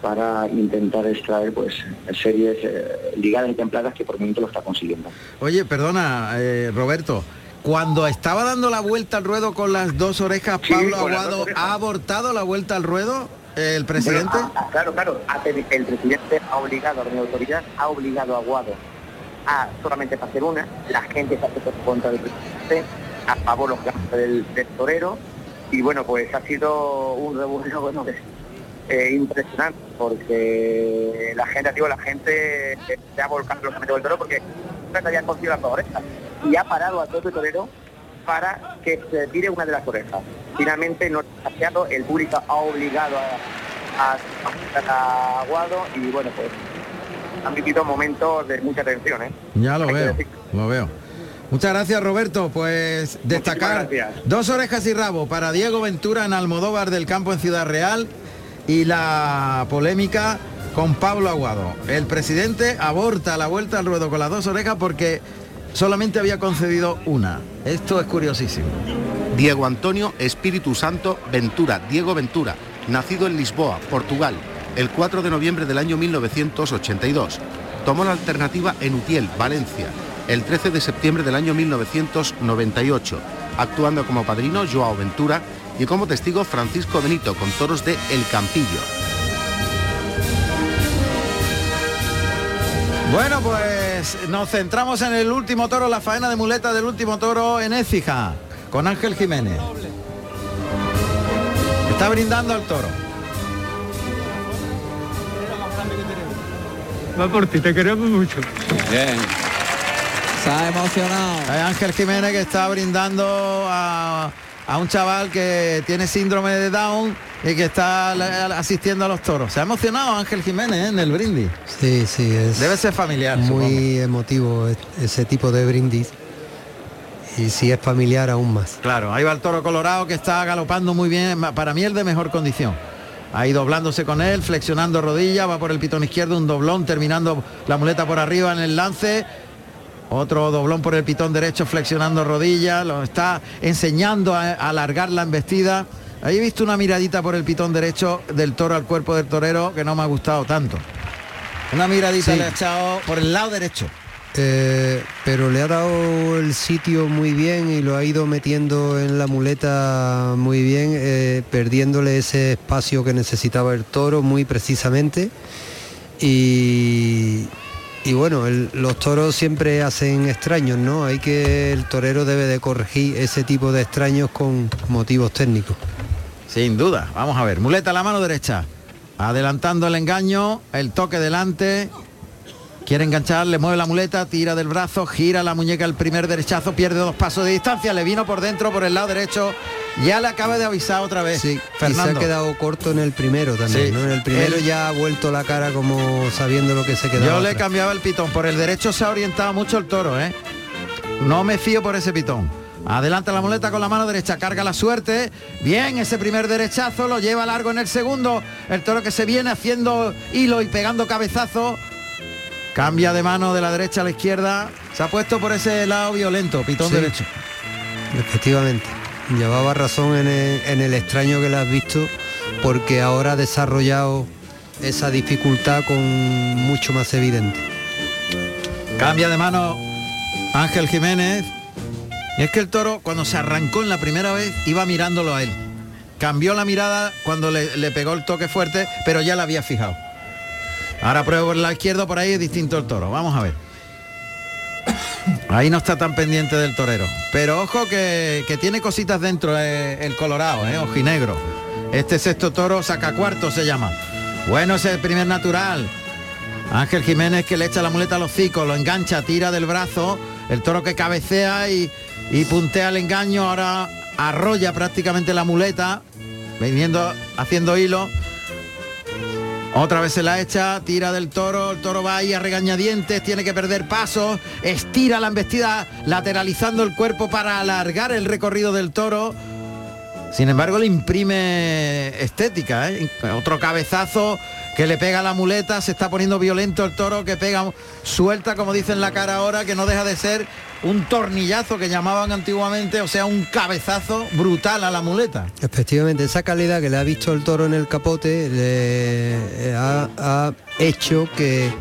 para intentar extraer pues series eh, ligadas y templadas que por el momento lo está consiguiendo. Oye, perdona, eh, Roberto, cuando estaba dando la vuelta al ruedo con las dos orejas, Pablo Aguado ha abortado la vuelta al ruedo. ¿El presidente? Ah, ah, claro, claro. El presidente ha obligado a la autoridad, ha obligado a Aguado a solamente hacer una. La gente está contra del presidente, a favor los del, del torero. Y bueno, pues ha sido un revuelo bueno, eh, impresionante porque la gente, digo, la gente se ha volcado los del toro porque no se había conseguido las orejas y ha parado a todo el torero para que se tire una de las orejas. Finalmente no ha el público ha obligado a, a, Aguado y bueno pues han vivido momentos de mucha tensión. ¿eh? Ya lo veo, lo veo. Muchas gracias Roberto, pues destacar dos orejas y rabo para Diego Ventura en Almodóvar del Campo en Ciudad Real y la polémica con Pablo Aguado. El presidente aborta la vuelta al ruedo con las dos orejas porque solamente había concedido una. Esto es curiosísimo. Diego Antonio Espíritu Santo Ventura, Diego Ventura, nacido en Lisboa, Portugal, el 4 de noviembre del año 1982. Tomó la alternativa en Utiel, Valencia, el 13 de septiembre del año 1998, actuando como padrino Joao Ventura y como testigo Francisco Benito con toros de El Campillo. Bueno, pues nos centramos en el último toro, la faena de muleta del último toro en Écija, con Ángel Jiménez. Está brindando al toro. Va por ti, te queremos mucho. Bien. Se ha emocionado. Hay Ángel Jiménez que está brindando a a un chaval que tiene síndrome de Down y que está asistiendo a los toros. Se ha emocionado Ángel Jiménez ¿eh? en el brindis. Sí, sí, es debe ser familiar. Muy emotivo ese tipo de brindis. Y si es familiar aún más. Claro, ahí va el toro colorado que está galopando muy bien, para mí el de mejor condición. Ahí doblándose con él, flexionando rodilla, va por el pitón izquierdo, un doblón, terminando la muleta por arriba en el lance otro doblón por el pitón derecho flexionando rodillas, lo está enseñando a, alargar la embestida. Ahí he visto una miradita por el pitón derecho del toro al cuerpo del torero que no me ha gustado tanto. Una miradita le ha echado por el lado derecho. Eh, pero le ha dado el sitio muy bien y lo ha ido metiendo en la muleta muy bien, eh, perdiéndole ese espacio que necesitaba el toro muy precisamente. Y, y bueno, los toros siempre hacen extraños, ¿no? Hay que el torero debe de corregir ese tipo de extraños con motivos técnicos. Sin duda. Vamos a ver. Muleta a la mano derecha. Adelantando el engaño, el toque delante. Quiere enganchar, le mueve la muleta, tira del brazo, gira la muñeca el primer derechazo, pierde dos pasos de distancia, le vino por dentro por el lado derecho, ya le acaba de avisar otra vez. Sí, Fernando. se ha quedado corto en el primero también, En el primero ya ha vuelto la cara como sabiendo lo que se quedaba. Yo le cambiaba el pitón, por el derecho se ha orientado mucho el toro, ¿eh? No me fío por ese pitón. Adelanta la muleta con la mano derecha, carga la suerte. Bien, ese primer derechazo lo lleva largo en el segundo. El toro que se viene haciendo hilo y pegando cabezazo Cambia de mano de la derecha a la izquierda. Se ha puesto por ese lado violento, pitón derecho. Efectivamente. Llevaba razón en el, extraño que le has visto, porque ahora ha desarrollado esa dificultad con mucho más evidente. Cambia de mano Ángel Jiménez. Y es que el toro, cuando se arrancó en la primera vez, iba mirándolo a él. Cambió la mirada cuando le, le pegó el toque fuerte, pero ya la había fijado. Ahora pruebo por la izquierda, por ahí es distinto el toro. Vamos a ver. Ahí no está tan pendiente del torero. Pero ojo que, tiene cositas dentro eh, el colorado, eh, ojinegro. Este sexto toro saca cuarto se llama. Bueno, es el primer natural. Ángel Jiménez que le echa la muleta a los hocico, lo engancha, tira del brazo. El toro que cabecea y, y puntea el engaño. Ahora arrolla prácticamente la muleta. Viniendo, haciendo hilo otra vez se la echa, tira del toro, el toro va ahí a regañadientes, tiene que perder pasos, estira la embestida lateralizando el cuerpo para alargar el recorrido del toro. Sin embargo, le imprime estética, ¿eh? otro cabezazo que le pega la muleta, se está poniendo violento el toro que pega suelta, como dicen la cara ahora, que no deja de ser un tornillazo que llamaban antiguamente, o sea, un cabezazo brutal a la muleta. Efectivamente, esa calidad que le ha visto el toro en el capote le ha, hecho que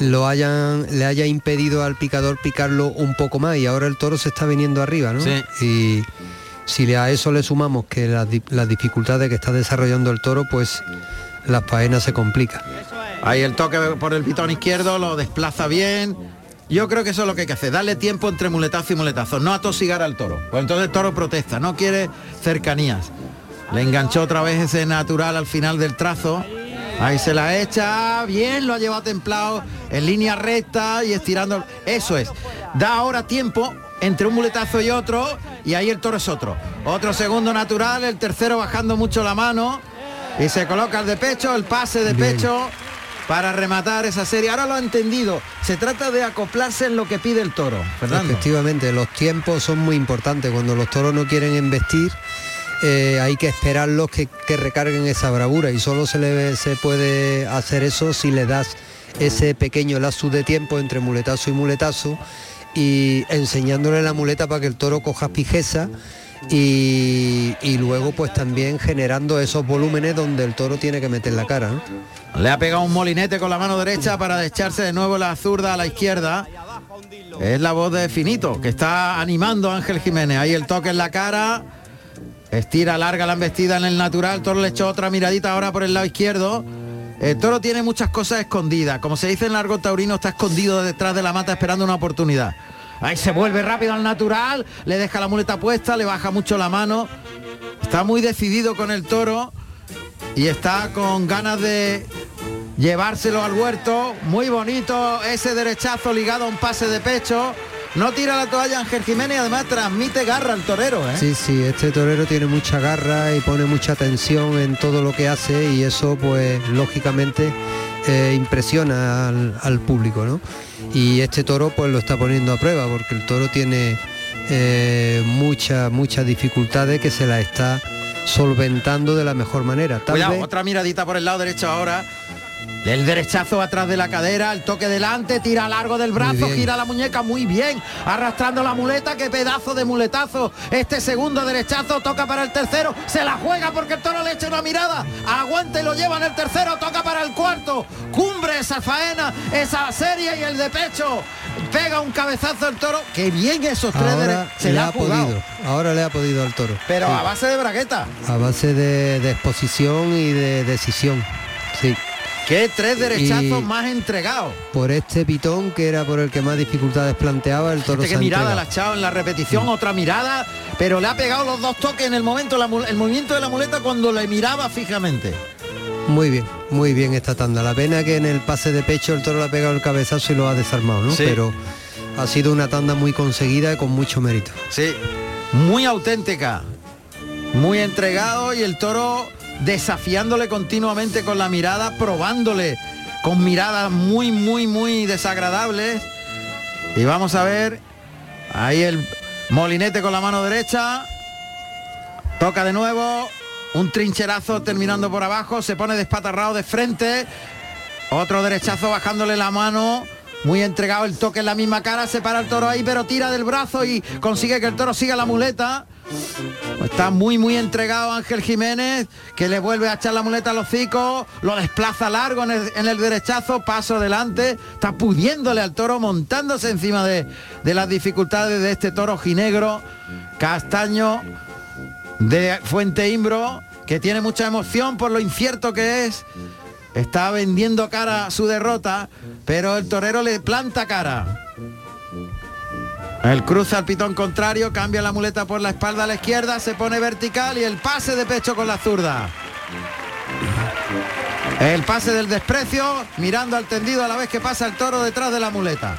lo hayan le haya impedido al picador picarlo un poco más y ahora el toro se está viniendo arriba, ¿no? Sí. Y si a eso le sumamos que las, las dificultades que está desarrollando el toro, pues la faena se complica. Ahí el toque por el pitón izquierdo lo desplaza bien. Yo creo que eso es lo que hay que hacer, darle tiempo entre muletazo y muletazo, no atosigar al toro. Pues entonces el toro protesta, no quiere cercanías. Le enganchó otra vez ese natural al final del trazo. Ahí se la echa, bien, lo ha llevado templado, en línea recta y estirando. Eso es. Da ahora tiempo entre un muletazo y otro, y ahí el toro es otro. Otro segundo natural, el tercero bajando mucho la mano. Y se coloca el de pecho, el pase de pecho para rematar esa serie. Ahora lo ha entendido. Se trata de acoplarse en lo que pide el toro. Efectivamente, los tiempos son muy importantes. Cuando los toros no quieren embestir, eh, hay que esperarlos que, que, recarguen esa bravura y solo se le se puede hacer eso si le das ese pequeño lazo de tiempo entre muletazo y muletazo y enseñándole la muleta para que el toro coja pijeza y, luego pues también generando esos volúmenes donde el toro tiene que meter la cara. Le ha pegado un molinete con la mano derecha para echarse de nuevo la zurda a la izquierda. Es la voz de Finito, que está animando Ángel Jiménez. Ahí el toque en la cara. Estira larga la embestida en el natural. Toro le echó otra miradita ahora por el lado izquierdo. El toro tiene muchas cosas escondidas. Como se dice en largo taurino, está escondido detrás de la mata esperando una oportunidad. Ahí se vuelve rápido al natural, le deja la muleta puesta, le baja mucho la mano. Está muy decidido con el toro y está con ganas de llevárselo al huerto. Muy bonito ese derechazo ligado a un pase de pecho. No tira la toalla Ángel Jiménez, además transmite garra al torero. ¿eh? Sí, sí, este torero tiene mucha garra y pone mucha tensión en todo lo que hace y eso pues lógicamente eh, impresiona al, público, ¿no? Y este toro pues lo está poniendo a prueba porque el toro tiene eh, muchas, muchas dificultades que se la está solventando de la mejor manera. Cuidado, otra miradita por el lado derecho ahora el derechazo atrás de la cadera, el toque delante, tira largo del brazo, gira la muñeca muy bien, arrastrando la muleta, qué pedazo de muletazo. Este segundo derechazo toca para el tercero, se la juega porque el toro le echa una mirada, aguanta y lo lleva en el tercero, toca para el cuarto, cumbre esa faena, esa serie y el de pecho. Pega un cabezazo el toro, que bien esos tres se le ha, podido. Ahora le ha podido al toro. Pero a base de bragueta. A base de, de exposición y de decisión. Sí. Qué tres derechazos más entregados. Por este pitón que era por el que más dificultades planteaba el toro. Este que mirada la ha echado en la repetición, otra mirada, pero le ha pegado los dos toques en el momento, el movimiento de la muleta cuando le miraba fijamente. Muy bien, muy bien esta tanda. La pena que en el pase de pecho el toro le ha pegado el cabezazo y lo ha desarmado, ¿no? Pero ha sido una tanda muy conseguida y con mucho mérito. Sí, muy auténtica, muy entregado y el toro desafiándole continuamente con la mirada, probándole con miradas muy, muy, muy desagradables. Y vamos a ver, ahí el molinete con la mano derecha, toca de nuevo, un trincherazo terminando por abajo, se pone despatarrado de frente, otro derechazo bajándole la mano, muy entregado el toque en la misma cara, se para el toro ahí, pero tira del brazo y consigue que el toro siga la muleta. Está muy, muy entregado Ángel Jiménez, que le vuelve a echar la muleta a los hocico, lo desplaza largo en el, derechazo, paso adelante, está pudiéndole al toro, montándose encima de, las dificultades de este toro ginegro, castaño de Fuente Imbro, que tiene mucha emoción por lo incierto que es. Está vendiendo cara su derrota, pero el torero le planta cara. El cruce al pitón contrario, cambia la muleta por la espalda a la izquierda, se pone vertical y el pase de pecho con la zurda. El pase del desprecio, mirando al tendido a la vez que pasa el toro detrás de la muleta.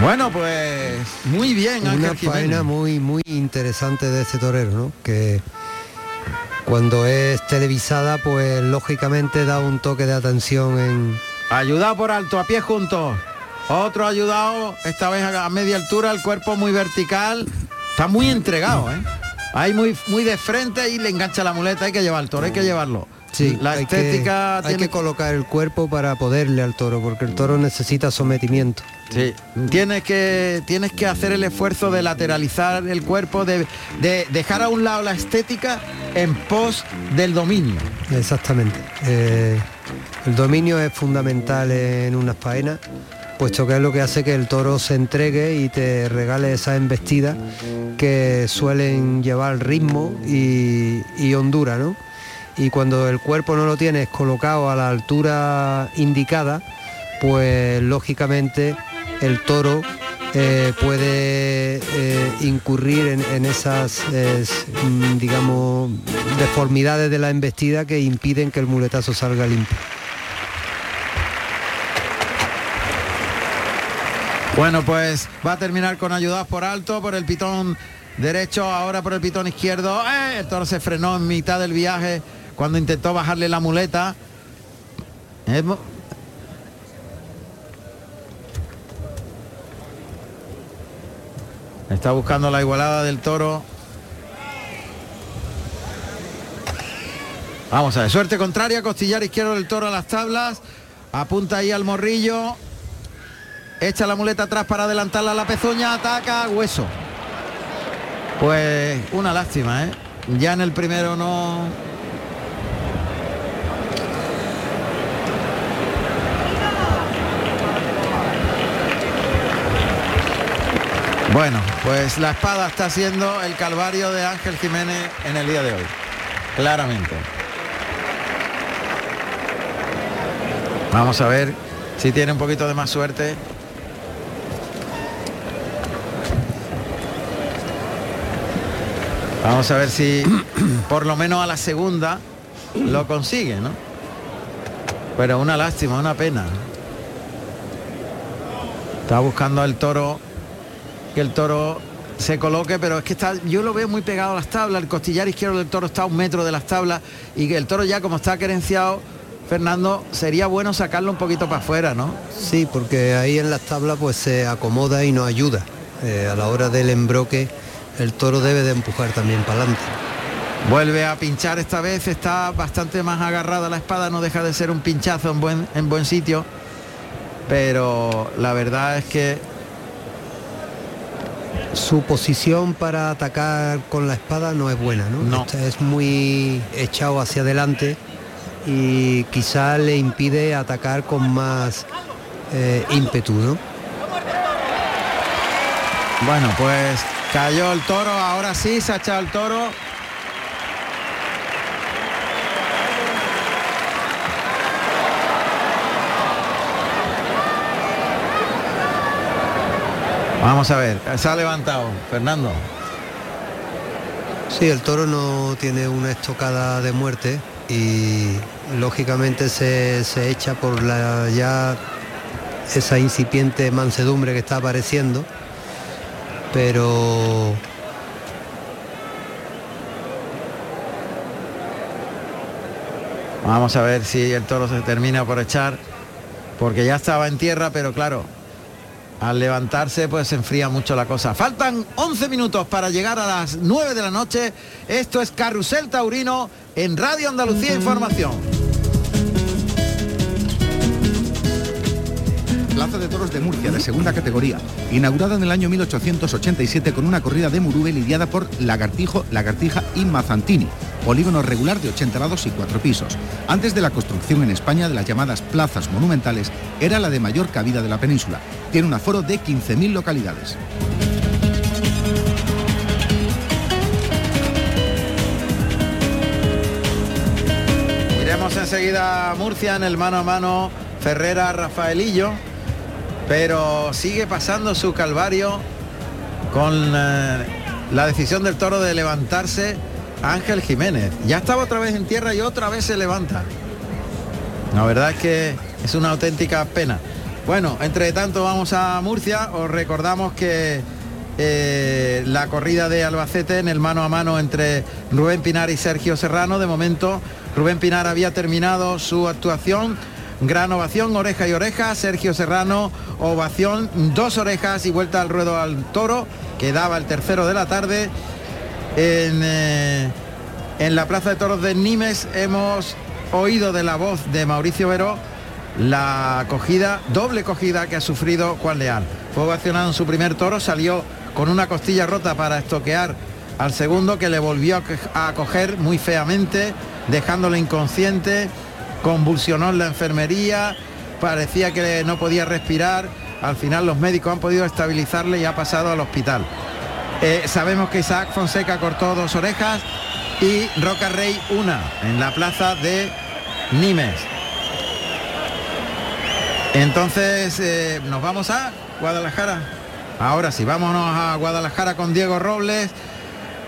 Bueno, pues muy bien, Una faena muy, muy interesante de este torero, ¿no? Que cuando es televisada, pues lógicamente da un toque de atención en... Ayudado por alto, a pie juntos. Otro ayudado, esta vez a media altura, el cuerpo muy vertical. Está muy entregado, ¿eh? Ahí muy, muy de frente y le engancha la muleta, hay que llevar el toro, hay que llevarlo. Sí, la estética hay que colocar el cuerpo para poderle al toro, porque el toro necesita sometimiento. Sí, tienes que, tienes que hacer el esfuerzo de lateralizar el cuerpo, de, dejar a un lado la estética en pos del dominio. Exactamente. Eh, el dominio es fundamental en unas faenas puesto que es lo que hace que el toro se entregue y te regale esas embestidas que suelen llevar ritmo y, y hondura, ¿no? Y cuando el cuerpo no lo tienes colocado a la altura indicada, pues lógicamente el toro eh, puede eh, incurrir en, esas, mm, digamos, deformidades de la embestida que impiden que el muletazo salga limpio. Bueno, pues va a terminar con ayudas por alto, por el pitón derecho, ahora por el pitón izquierdo. ¡Eh! El toro se frenó en mitad del viaje cuando intentó bajarle la muleta. Está buscando la igualada del toro. Vamos a ver, suerte contraria, costillar izquierdo del toro a las tablas. Apunta ahí al morrillo. Echa la muleta atrás para adelantarla a la pezuña, ataca, hueso. Pues una lástima, ¿eh? Ya en el primero no... Bueno, pues la espada está siendo el calvario de Ángel Jiménez en el día de hoy. Claramente. Vamos a ver si tiene un poquito de más suerte. Vamos a ver si por lo menos a la segunda lo consigue, ¿no? Pero una lástima, una pena. Está buscando el toro, que el toro se coloque, pero es que está, yo lo veo muy pegado a las tablas, el costillar izquierdo del toro está a un metro de las tablas y que el toro ya como está querenciado, Fernando, sería bueno sacarlo un poquito para afuera, ¿no? Sí, porque ahí en las tablas pues se acomoda y nos ayuda. Eh, a la hora del embroque el toro debe de empujar también para adelante. Vuelve a pinchar esta vez, está bastante más agarrada la espada, no deja de ser un pinchazo en buen, en buen sitio, pero la verdad es que su posición para atacar con la espada no es buena, ¿no? Este es muy echado hacia adelante y quizá le impide atacar con más eh, ímpetu, ¿no? Bueno, pues Cayó el toro, ahora sí se ha echado el toro. Vamos a ver, se ha levantado, Fernando. Sí, el toro no tiene una estocada de muerte y lógicamente se, se echa por la ya esa incipiente mansedumbre que está apareciendo pero Vamos a ver si el toro se termina por echar, porque ya estaba en tierra, pero claro, al levantarse pues se enfría mucho la cosa. Faltan 11 minutos para llegar a las 9 de la noche. Esto es Carrusel Taurino en Radio Andalucía Información. Plaza de Toros de Murcia, de segunda categoría, inaugurada en el año 1887 con una corrida de Murube lidiada por Lagartijo, Lagartija y Mazantini, polígono regular de 80 lados y 4 pisos. Antes de la construcción en España de las llamadas plazas monumentales, era la de mayor cabida de la península. Tiene un aforo de 15.000 localidades. Iremos enseguida a Murcia en el mano a mano Ferrera Rafaelillo pero sigue pasando su calvario con eh, la decisión del toro de levantarse Ángel Jiménez. Ya estaba otra vez en tierra y otra vez se levanta. La verdad es que es una auténtica pena. Bueno, entre tanto vamos a Murcia. Os recordamos que eh, la corrida de Albacete en el mano a mano entre Rubén Pinar y Sergio Serrano. De momento, Rubén Pinar había terminado su actuación. Gran ovación, oreja y oreja. Sergio Serrano, ovación, dos orejas y vuelta al ruedo al toro, que daba el tercero de la tarde. En, eh, en la Plaza de Toros de Nimes hemos oído de la voz de Mauricio Veró la cogida, doble cogida que ha sufrido Juan Leal. Fue ovacionado en su primer toro, salió con una costilla rota para estoquear al segundo que le volvió a coger muy feamente, dejándole inconsciente, convulsionó en la enfermería, parecía que no podía respirar, al final los médicos han podido estabilizarle y ha pasado al hospital. Eh, sabemos que Isaac Fonseca cortó dos orejas y Roca Rey una en la plaza de Nimes. Entonces eh, nos vamos a Guadalajara. Ahora sí, vámonos a Guadalajara con Diego Robles.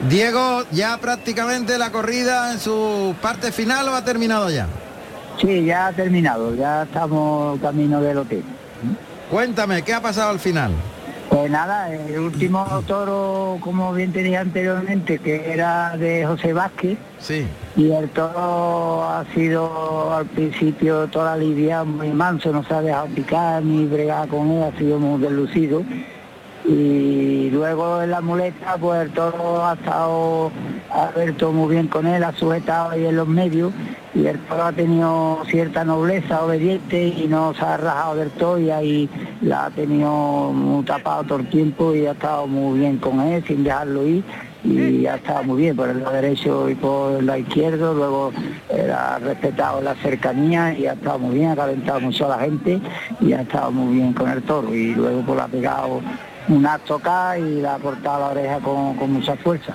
Diego, ya prácticamente la corrida en su parte final o ha terminado ya. Sí, ya ha terminado, ya estamos camino del hotel. Cuéntame, ¿qué ha pasado al final? Pues nada, el último toro, como bien te dije anteriormente, que era de José Vázquez. Sí. Y el toro ha sido al principio toda lidia muy manso, no se ha dejado picar ni bregar con él, ha sido muy deslucido y luego en la muleta pues el toro ha estado abierto muy bien con él, ha sujetado ahí en los medios y el toro ha tenido cierta nobleza obediente y no se ha rajado del todo y ahí la ha tenido tapado todo el tiempo y ha estado muy bien con él sin dejarlo ir y ha estado muy bien por el lado derecho y por el lado izquierdo, luego era respetado la cercanía y ha estado muy bien, ha calentado mucho a la gente y ha estado muy bien con el toro y luego pues ha pegado una toca y la ha cortado la oreja con, mucha fuerza.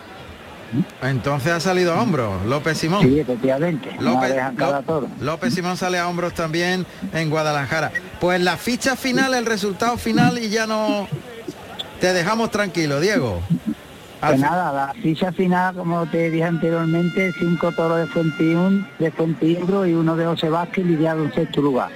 Entonces ha salido a hombros, López Simón. Sí, efectivamente. López, López Simón sale a hombros también en Guadalajara. Pues la ficha final, el resultado final y ya no te dejamos tranquilo, Diego. Pues nada, la ficha final, como te dije anteriormente, cinco toros de Fuentiún, de Fuentimbro y uno de José Vázquez lidiado en sexto lugar.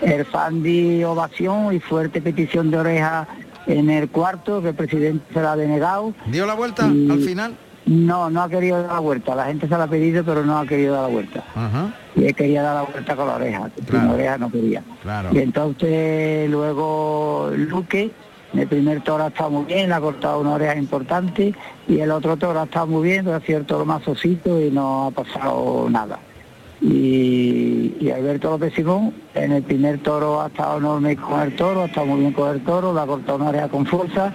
El Fandi ovación y fuerte petición de oreja en el cuarto, que el presidente se la ha denegado. ¿Dio la vuelta al final? No, no ha querido dar la vuelta. La gente se la ha pedido, pero no ha querido dar la vuelta. Y él quería dar la vuelta con la oreja. la oreja no quería. Y entonces luego Luque, el primer toro ha estado muy bien, ha cortado una oreja importante. Y el otro toro ha estado muy bien, pero ha sido el toro más osito y no ha pasado nada y, y Alberto López Simón en el primer toro ha estado enorme con el toro, ha estado muy bien con el toro, la ha cortado una área con fuerza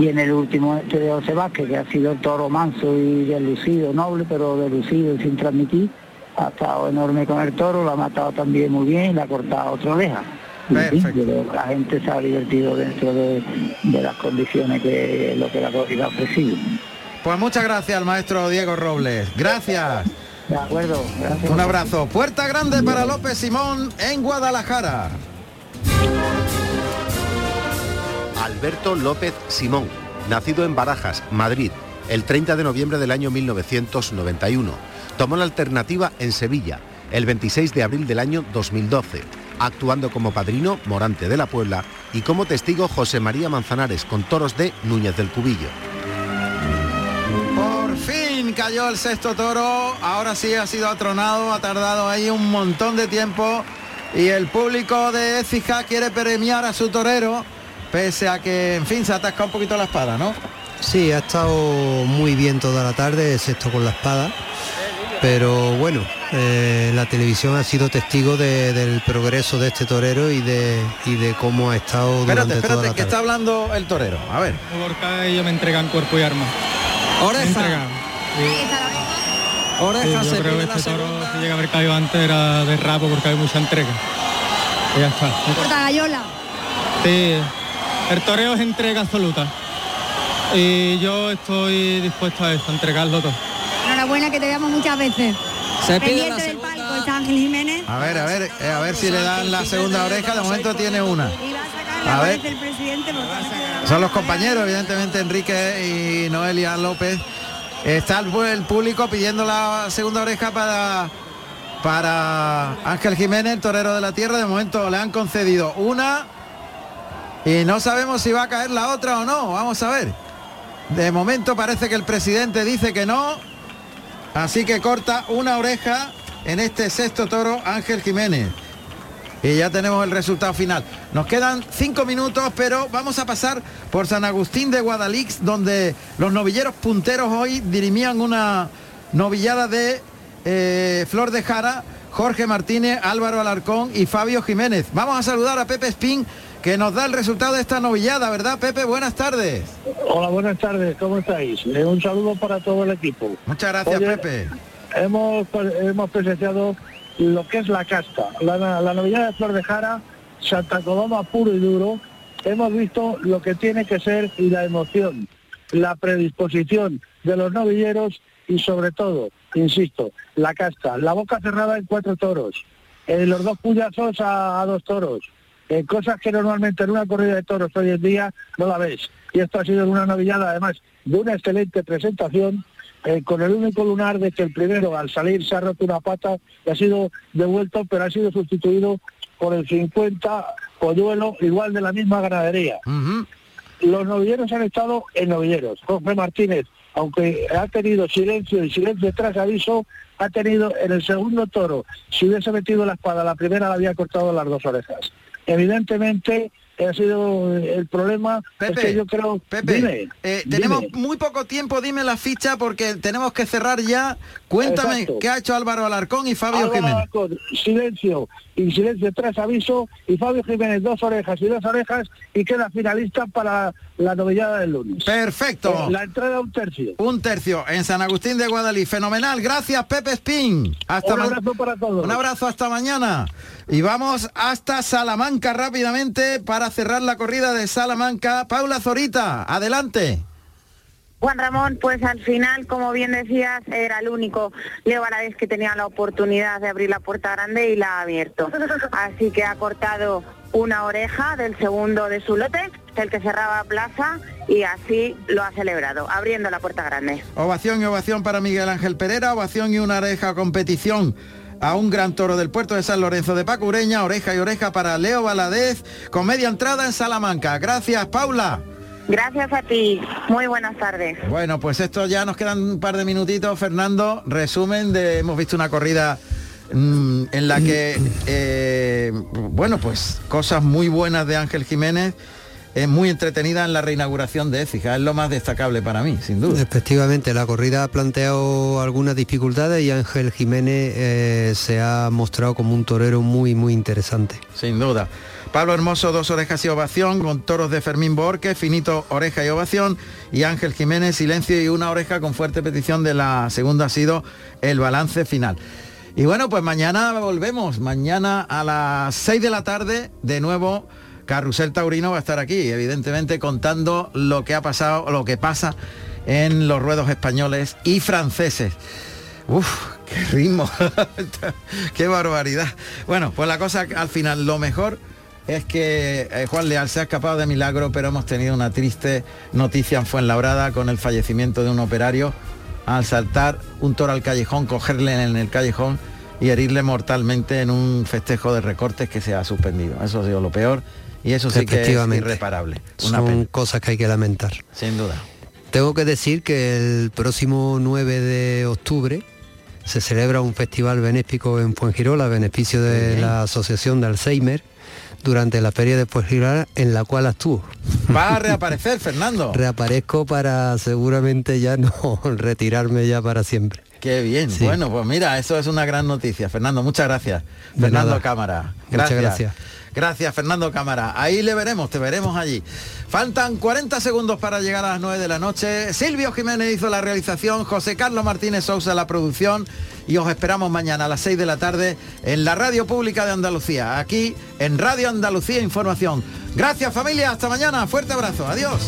y en el último este de José Vázquez, que ha sido el toro manso y deslucido, noble, pero deslucido y sin transmitir, ha estado enorme con el toro, lo ha matado también muy bien y le ha cortado otra oreja. la gente se ha divertido dentro de, las condiciones que lo que la corrida ha ofrecido. Pues muchas gracias al maestro Diego Robles. Gracias. De acuerdo, Un abrazo. Puerta grande para López Simón en Guadalajara. Alberto López Simón, nacido en Barajas, Madrid, el 30 de noviembre del año 1991. Tomó la alternativa en Sevilla, el 26 de abril del año 2012, actuando como padrino Morante de la Puebla y como testigo José María Manzanares con toros de Núñez del Cubillo cayó el sexto toro, ahora sí ha sido atronado, ha tardado ahí un montón de tiempo y el público de Écija quiere premiar a su torero, pese a que, en fin, se atasca un poquito la espada, ¿no? Sí, ha estado muy bien toda la tarde, excepto con la espada. Pero bueno, eh, la televisión ha sido testigo del progreso de este torero y de, y de cómo ha estado durante espérate, toda la que está hablando el torero. A ver. ellos me entregan cuerpo y arma. Ahora Oreja yo creo que este toro si llega a haber caído antes era de rapo porque hay mucha entrega. Y ya está. Corta gallola. Sí, el toreo es entrega absoluta. Y yo estoy dispuesto a eso, a entregarlo todo. Enhorabuena que te veamos muchas veces. Se Pendiente del palco está Ángel Jiménez. A ver, a ver, eh, a ver si le dan la segunda oreja, de momento tiene una. a ver. Son los compañeros, evidentemente, Enrique y Noelia López. Está el, público pidiendo la segunda oreja para para Ángel Jiménez, el torero de la tierra. De momento le han concedido una y no sabemos si va a caer la otra o no. Vamos a ver. De momento parece que el presidente dice que no. Así que corta una oreja en este sexto toro Ángel Jiménez. Y ya tenemos el resultado final. Nos quedan cinco minutos, pero vamos a pasar por San Agustín de Guadalix, donde los novilleros punteros hoy dirimían una novillada de eh, Flor de Jara, Jorge Martínez, Álvaro Alarcón y Fabio Jiménez. Vamos a saludar a Pepe Spin, que nos da el resultado de esta novillada, ¿verdad, Pepe? Buenas tardes. Hola, buenas tardes, ¿cómo estáis? Eh, un saludo para todo el equipo. Muchas gracias, Pepe. Hemos, hemos presenciado lo que es la casta, la, la de Flor de Jara, Santa Coloma puro y duro. Hemos visto lo que tiene que ser y la emoción, la predisposición de los novilleros y sobre todo, insisto, la casta, la boca cerrada en cuatro toros, eh, los dos puyazos a, dos toros, eh, cosas que normalmente en una corrida de toros hoy en día no la ves. Y esto ha sido una novillada además de una excelente presentación eh, con el único lunar de que el primero al salir se ha roto una pata y ha sido devuelto, pero ha sido sustituido por el 50 polluelo igual de la misma ganadería. Los novilleros han estado en novilleros. Jorge Martínez aunque ha tenido silencio y silencio tras aviso, ha tenido en el segundo toro, si hubiese metido la espada, la primera le había cortado las dos orejas. Evidentemente, ha sido el problema Pepe, que yo creo Pepe, eh, tenemos muy poco tiempo dime la ficha porque tenemos que cerrar ya. Cuéntame qué ha hecho Álvaro Alarcón y Fabio Jiménez silencio y silencio tras aviso y Fabio Jiménez dos orejas y dos orejas y queda finalista para la novillada del lunes. Perfecto. Eh, la entrada un tercio. Un tercio en San Agustín de Guadalí. Fenomenal. Gracias Pepe Spin. Hasta un abrazo para todos. Un abrazo hasta mañana. Y vamos hasta Salamanca rápidamente para cerrar la corrida de Salamanca. Paula Zorita, adelante. Juan Ramón, pues al final, como bien decías, era el único Leo Valadez que tenía la oportunidad de abrir la puerta grande y la ha abierto. Así que ha cortado una oreja del segundo de su lote, el que cerraba plaza, y así lo ha celebrado, abriendo la puerta grande. Ovación y ovación para Miguel Ángel Pereira, ovación y una oreja competición a un gran toro del puerto de San Lorenzo de Pacureña, oreja y oreja para Leo Valadez, con media entrada en Salamanca. Gracias, Paula. Gracias a ti. Muy buenas tardes. Bueno, pues esto ya nos quedan un par de minutitos, Fernando. Resumen de hemos visto una corrida mm, en la que, eh, bueno, pues cosas muy buenas de Ángel Jiménez es muy entretenida en la reinauguración de Écija, es lo más destacable para mí, sin duda. Efectivamente, la corrida ha planteado algunas dificultades y Ángel Jiménez eh, se ha mostrado como un torero muy, muy interesante. Sin duda. Pablo Hermoso, dos orejas y ovación, con toros de Fermín Borque, finito oreja y ovación, y Ángel Jiménez, silencio y una oreja con fuerte petición de la segunda ha sido el balance final. Y bueno, pues mañana volvemos, mañana a las 6 de la tarde, de nuevo Carrusel Taurino va a estar aquí, evidentemente contando lo que ha pasado, lo que pasa en los ruedos españoles y franceses. Uf, qué ritmo, qué barbaridad. Bueno, pues la cosa al final, lo mejor es que eh, Juan Leal se ha escapado de milagro, pero hemos tenido una triste noticia en Fuenlabrada con el fallecimiento de un operario al saltar un toro al callejón, cogerle en el callejón y herirle mortalmente en un festejo de recortes que se ha suspendido. Eso ha sido lo peor y eso sí que es irreparable. Son cosas que hay que lamentar. Sin duda. Tengo que decir que el próximo 9 de octubre se celebra un festival benéfico en Fuengirola a beneficio de la Asociación de Alzheimer durante la feria de Fuengirola en la cual actúo. Va a reaparecer, Fernando. Reaparezco para seguramente ya no retirarme ya para siempre. Qué bien. Bueno, pues mira, eso es una gran noticia. Fernando, muchas gracias. Fernando Cámara. Gracias. Muchas gracias. Gracias, Fernando Cámara. Ahí le veremos, te veremos allí. Faltan 40 segundos para llegar a las 9 de la noche. Silvio Jiménez hizo la realización, José Carlos Martínez Sousa la producción y os esperamos mañana a las 6 de la tarde en la Radio Pública de Andalucía, aquí en Radio Andalucía Información. Gracias familia, hasta mañana, fuerte abrazo, adiós.